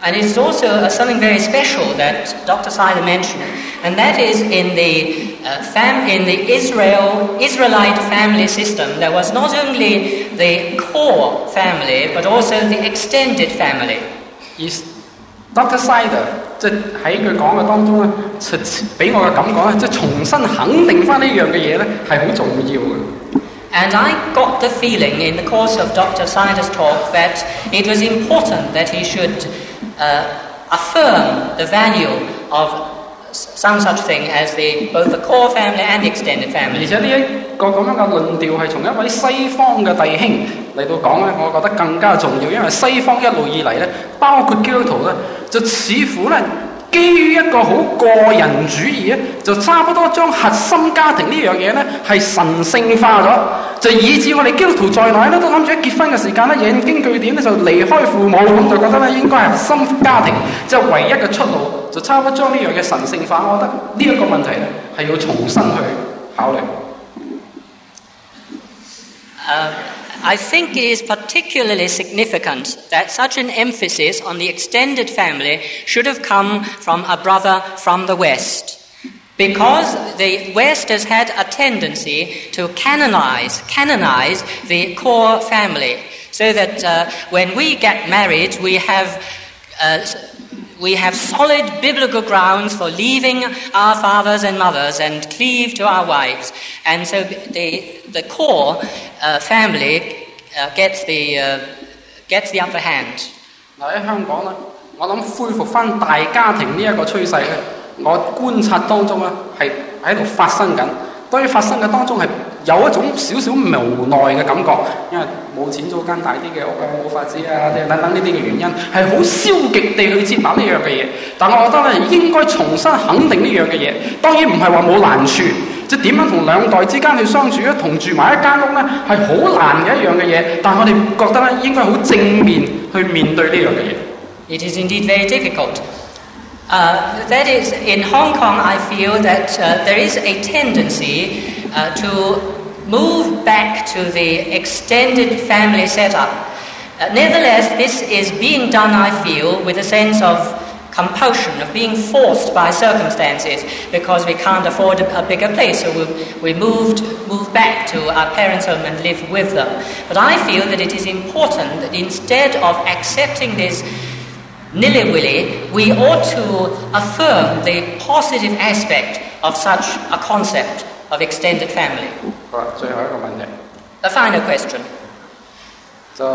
And it's also uh, something very special that Dr. Sider mentioned, and that is in the uh, fam- in the Israel Israelite family system. There was not only the core family, but also the extended family. 而 Dr. Sider 即系喺佢讲嘅当中咧，就俾我嘅感觉咧，即系重新肯定翻呢样嘅嘢咧，系好重要嘅。 And I got the feeling in the course of Dr. Sider's talk that it was important that he should uh, affirm the value of some such thing as the, both the core family and the extended family. 而且呢一個咁樣嘅論調係從一位西方嘅弟兄嚟到講咧，我覺得更加重要，因為西方一路以嚟咧，包括基督徒咧，就似乎咧。基於一個好個人主義咧，就差不多將核心家庭呢樣嘢咧係神聖化咗，就以致我哋基督徒在內咧都諗住一結婚嘅時間咧，引經據典咧就離開父母，咁就覺得咧應該係核心家庭，即係唯一嘅出路，就差不多将呢样嘢神圣化。我觉得呢一个问题咧系要重新去考虑。 Uh, I think it is particularly significant that such an emphasis on the extended family should have come from a brother from the West. Because the West has had a tendency to canonize, canonize the core family, so that uh, when we get married, we have uh, we have solid biblical grounds for leaving our fathers and mothers and cleave to our wives. And so the, the core uh, family uh, gets, the, uh, gets the upper hand. 嗱喺香港咧，我谂恢复翻大家庭呢一个趋势咧，我观察当中咧系喺度发生紧。当然发生嘅当中系有一种少少无奈嘅感觉，因为 冇錢租間大啲嘅屋啊，冇法子啊，等等呢啲嘅原因，係好消極地去接納呢樣嘅嘢。但我覺得咧，應該重新肯定呢樣嘅嘢。當然唔係話冇難處，即係點樣同兩代之間去相處咧，同住埋一間屋咧係好難嘅一樣嘅嘢。但我哋覺得咧，應該好正面去面對呢樣嘅嘢。It is indeed very difficult. Uh, that is, in Hong Kong, I feel that there is a tendency uh, to move back to the extended family setup. Uh, nevertheless, this is being done, I feel, with a sense of compulsion, of being forced by circumstances because we can't afford a, a bigger place, so we, we moved, moved back to our parents' home and live with them. But I feel that it is important that instead of accepting this nilly willy, we ought to affirm the positive aspect of such a concept of extended family. The final question. 就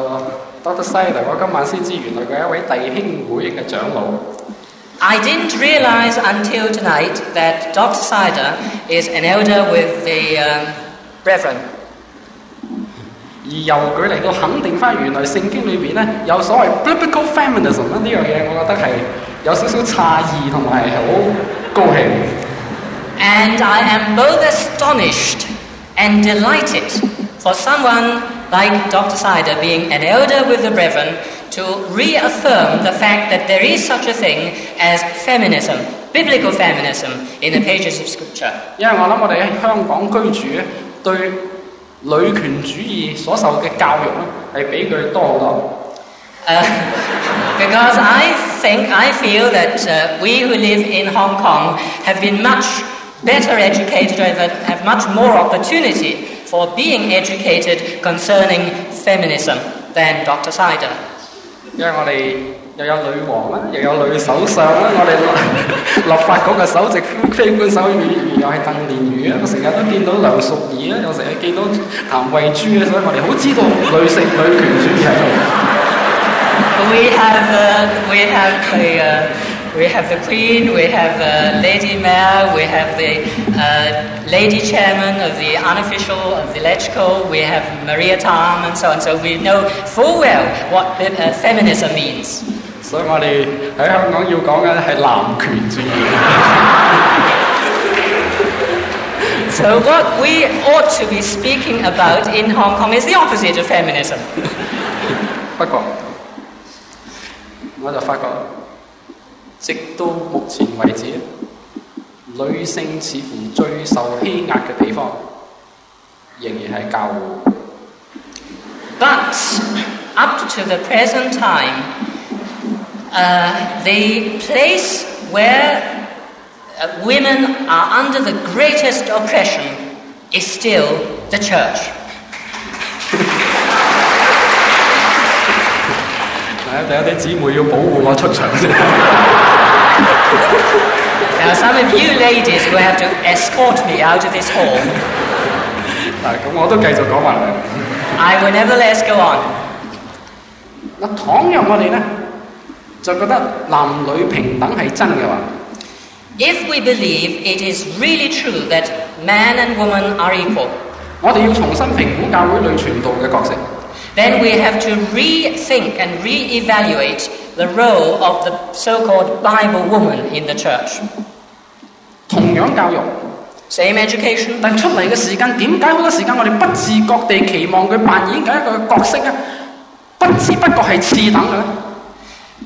Dr. Sider，我今晚先知原來佢係一位弟兄會嘅長老。I didn't realize until tonight that Dr. Sider is an elder with the、um, Brethren。而由佢嚟到肯定翻，原來聖經裏邊咧有所謂 biblical feminism 呢樣嘢，我覺得係有少少詫異同埋好高興。and I am both astonished and delighted for someone like Dr. Sider being an elder with the Brethren to reaffirm the fact that there is such a thing as feminism, biblical feminism, in the pages of Scripture. 因為我諗我哋喺香港居住咧，對女權主義所受嘅教育咧係比佢多好多。Uh, because I think I feel that uh, we who live in Hong Kong have been much better educated, or have, have much more opportunity for being educated concerning feminism than Dr. Sider. 因为我哋又有女王啦，又有女首相啦，我哋立立法局嘅首席非官守议员又系邓莲如啊，我成日都见到梁淑仪啊，又成日见到谭慧珠啊，所以我哋好知道女性女权主义喺度。 We have, uh, we have the, uh, we have the Queen, we have uh, Lady Mayor, we have the uh, Lady Chairman of the unofficial of the LegCo, we have Maria Tam, and so on. So we know full well what uh, feminism means. 所以我哋喺香港要讲嘅系男权主义。 So what we ought to be speaking about in Hong Kong is the opposite of feminism. 不过，我就发觉， 直到目前为止，女性似乎最受欺压嘅地方，仍然系教会。 But up to the present time, uh, the place where uh, women are under the greatest oppression is still the church. 有啲姊妹要保護我出場先。Now, some of you ladies will have to escort me out of this hall. 嗱，咁我都繼續講埋嚟。I will nevertheless go on. 嗱，倘若我哋咧就覺得男女平等係真嘅話，If we believe it is really true that man and woman are equal, 我哋要重新評估教會裏傳道嘅角色。then we have to rethink and re-evaluate the role of the so-called Bible woman in the church. 同样教育， Same education, 但出嚟嘅时间点解好多时间我哋不自觉地期望佢扮演紧一个角色咧，不知不觉系次等嘅咧？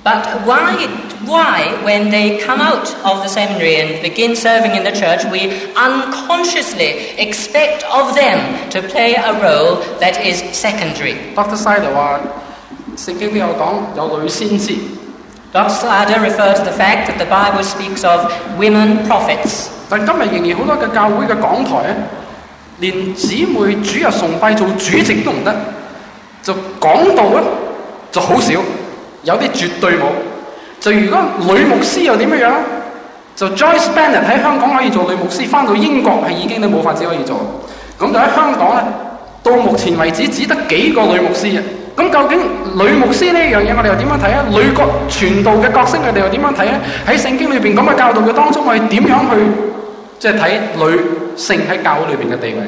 but why, why, when they come out of the seminary and begin serving in the church, we unconsciously expect of them to play a role that is secondary? Dr. Side 话圣经都有讲有女先知， Dr. Snyder referred to the fact that the Bible speaks of women prophets. 但今日仍然好多嘅教会嘅讲台咧，连姊妹主日崇拜做主席都唔得，就讲道咧就好少，有啲绝对冇。 就如果女牧師又點樣樣？就 Joyce Bennett 喺香港可以做女牧師，翻到英國係已經都冇法子可以做。咁就喺香港咧，到目前為止只得幾個女牧師嘅。咁究竟女牧師呢樣嘢，我哋又點樣睇啊？女國傳道嘅角色，我哋又點樣睇啊？喺聖經裏邊咁嘅教導嘅當中，我哋點樣去即係睇女性喺教會裏邊嘅地位？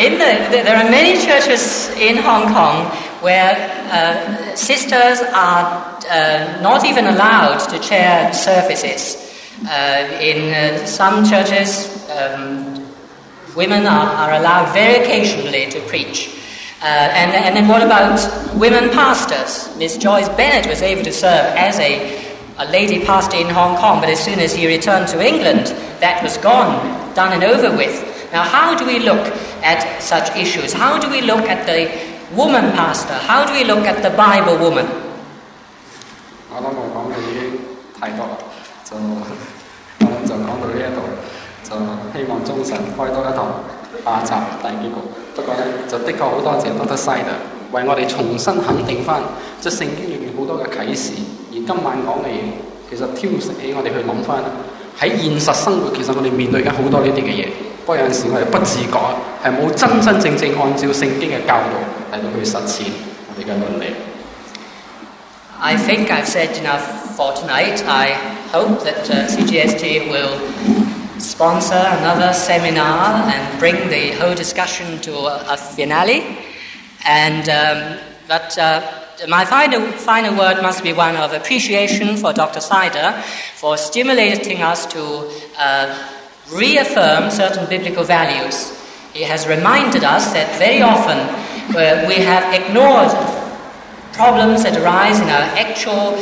In the, there- are many churches in Hong Kong where uh, sisters are uh, not even allowed to chair services. Uh, in uh, some churches, um, women are, are allowed very occasionally to preach. Uh, and, and then what about women pastors? Miss Joyce Bennett was able to serve as a, a lady pastor in Hong Kong, but as soon as he returned to England, that was gone, done and over with. Now, how do we look at such issues? How do we look at the woman pastor? How do we look at the Bible woman? 我諗我講嘅已經太多啦，就我諗就講到呢一度，就希望中神開多一堂下集大結局。不過咧，就的確好多謝 Dr. Sider 為我哋重新肯定翻即係聖經裏面好多嘅啟示，而今晚講嘅嘢其實挑起我哋去諗翻喺現實生活，其實我哋面對緊好多呢啲嘅嘢。不过有阵时我哋不自觉系冇真真正正按照圣经嘅教导嚟到去实践我哋嘅伦理。 I think I've said enough for tonight. I hope that uh, CGST will sponsor another seminar and bring the whole discussion to a, a finale. And um, but uh, my final final word must be one of appreciation for Dr. Sider for stimulating us to uh, reaffirm certain biblical values. He has reminded us that very often uh, we have ignored problems that arise in our actual,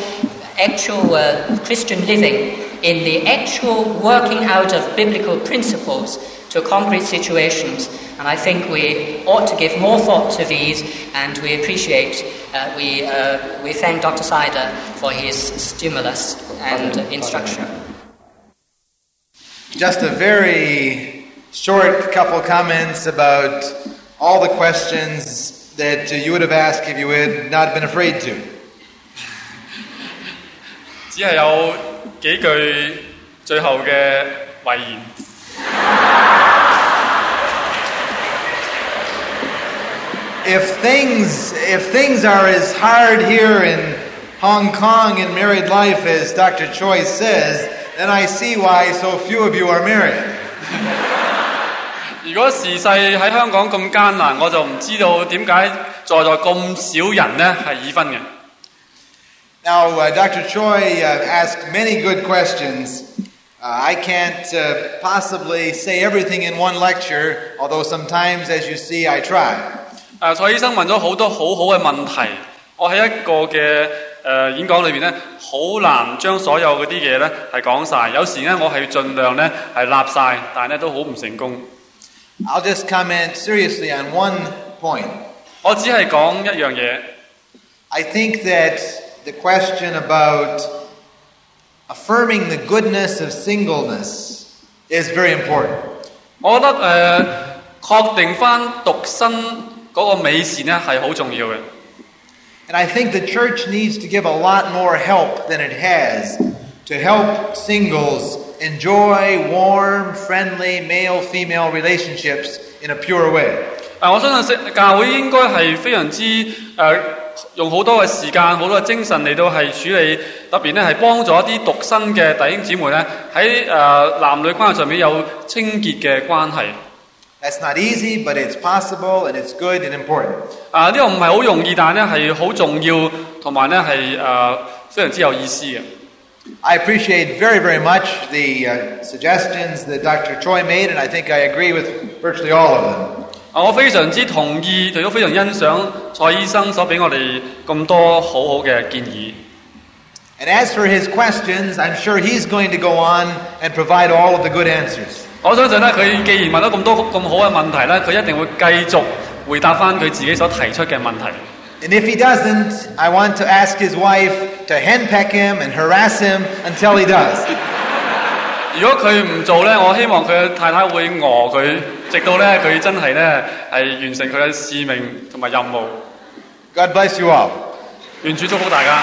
actual uh, Christian living, in the actual working out of biblical principles to concrete situations. And I think we ought to give more thought to these, and we appreciate, uh, we, uh, we thank Dr. Sider for his stimulus and instruction. Just a very short couple comments about all the questions that uh, you would have asked if you had not been afraid to. 只系有几句最后嘅遗言。 If things, if things are as hard here in Hong Kong in married life as Dr. Choi says, then I see why so few of you are married. 如果时势喺香港咁艰难，我就唔知道点解在座咁少人呢系已婚嘅。 Now, uh, Dr. Choi uh, asked many good questions. Uh, I can't uh, possibly say everything in one lecture, although sometimes, as you see, I try. 诶、蔡医生问咗好多好好嘅问题，我喺一个嘅诶、 呃演講裏邊咧，好難將所有嗰啲嘢咧係講晒。有時咧我係盡量咧係立晒，但係咧都好唔成功。I'll just comment seriously on one point. 我只係講一樣嘢，I think that the question about affirming the goodness of singleness is very important. 我覺得誒、呃、確定翻獨身嗰個美善咧係好重要嘅。And I think the church needs to give a lot more help than it has to help singles enjoy warm, friendly male female relationships in a pure way. 啊，我相信圣教会应该系非常之诶、呃、 用好多嘅时间、好多嘅精神嚟到系处理，特别咧系帮助一啲独身嘅弟兄姊妹咧喺诶男女关系上面有清洁嘅关系。 That's not easy, but it's possible and it's good and important. 啊，呢、个唔系好容易，但系咧系好重要，同埋咧系诶非常之有意思嘅。 I appreciate very, very much the uh, suggestions that Dr. Choi made, and I think I agree with virtually all of them. 啊，我非常之同意，亦都非常欣赏蔡医生所俾我哋咁多好好嘅建议。 And as for his questions, I'm sure he's going to go on and provide all of the good answers. 我相信咧，佢既然問咗咁多咁好嘅問題咧，佢一定會繼續回答翻佢自己所提出嘅問題。And if he doesn't, I want to ask his wife to henpeck him and harass him until he does. 如果佢唔做咧，我希望佢嘅太太會餓佢，直到咧佢真係咧係完成佢嘅使命同埋任務。God bless you all. 願主祝福大家。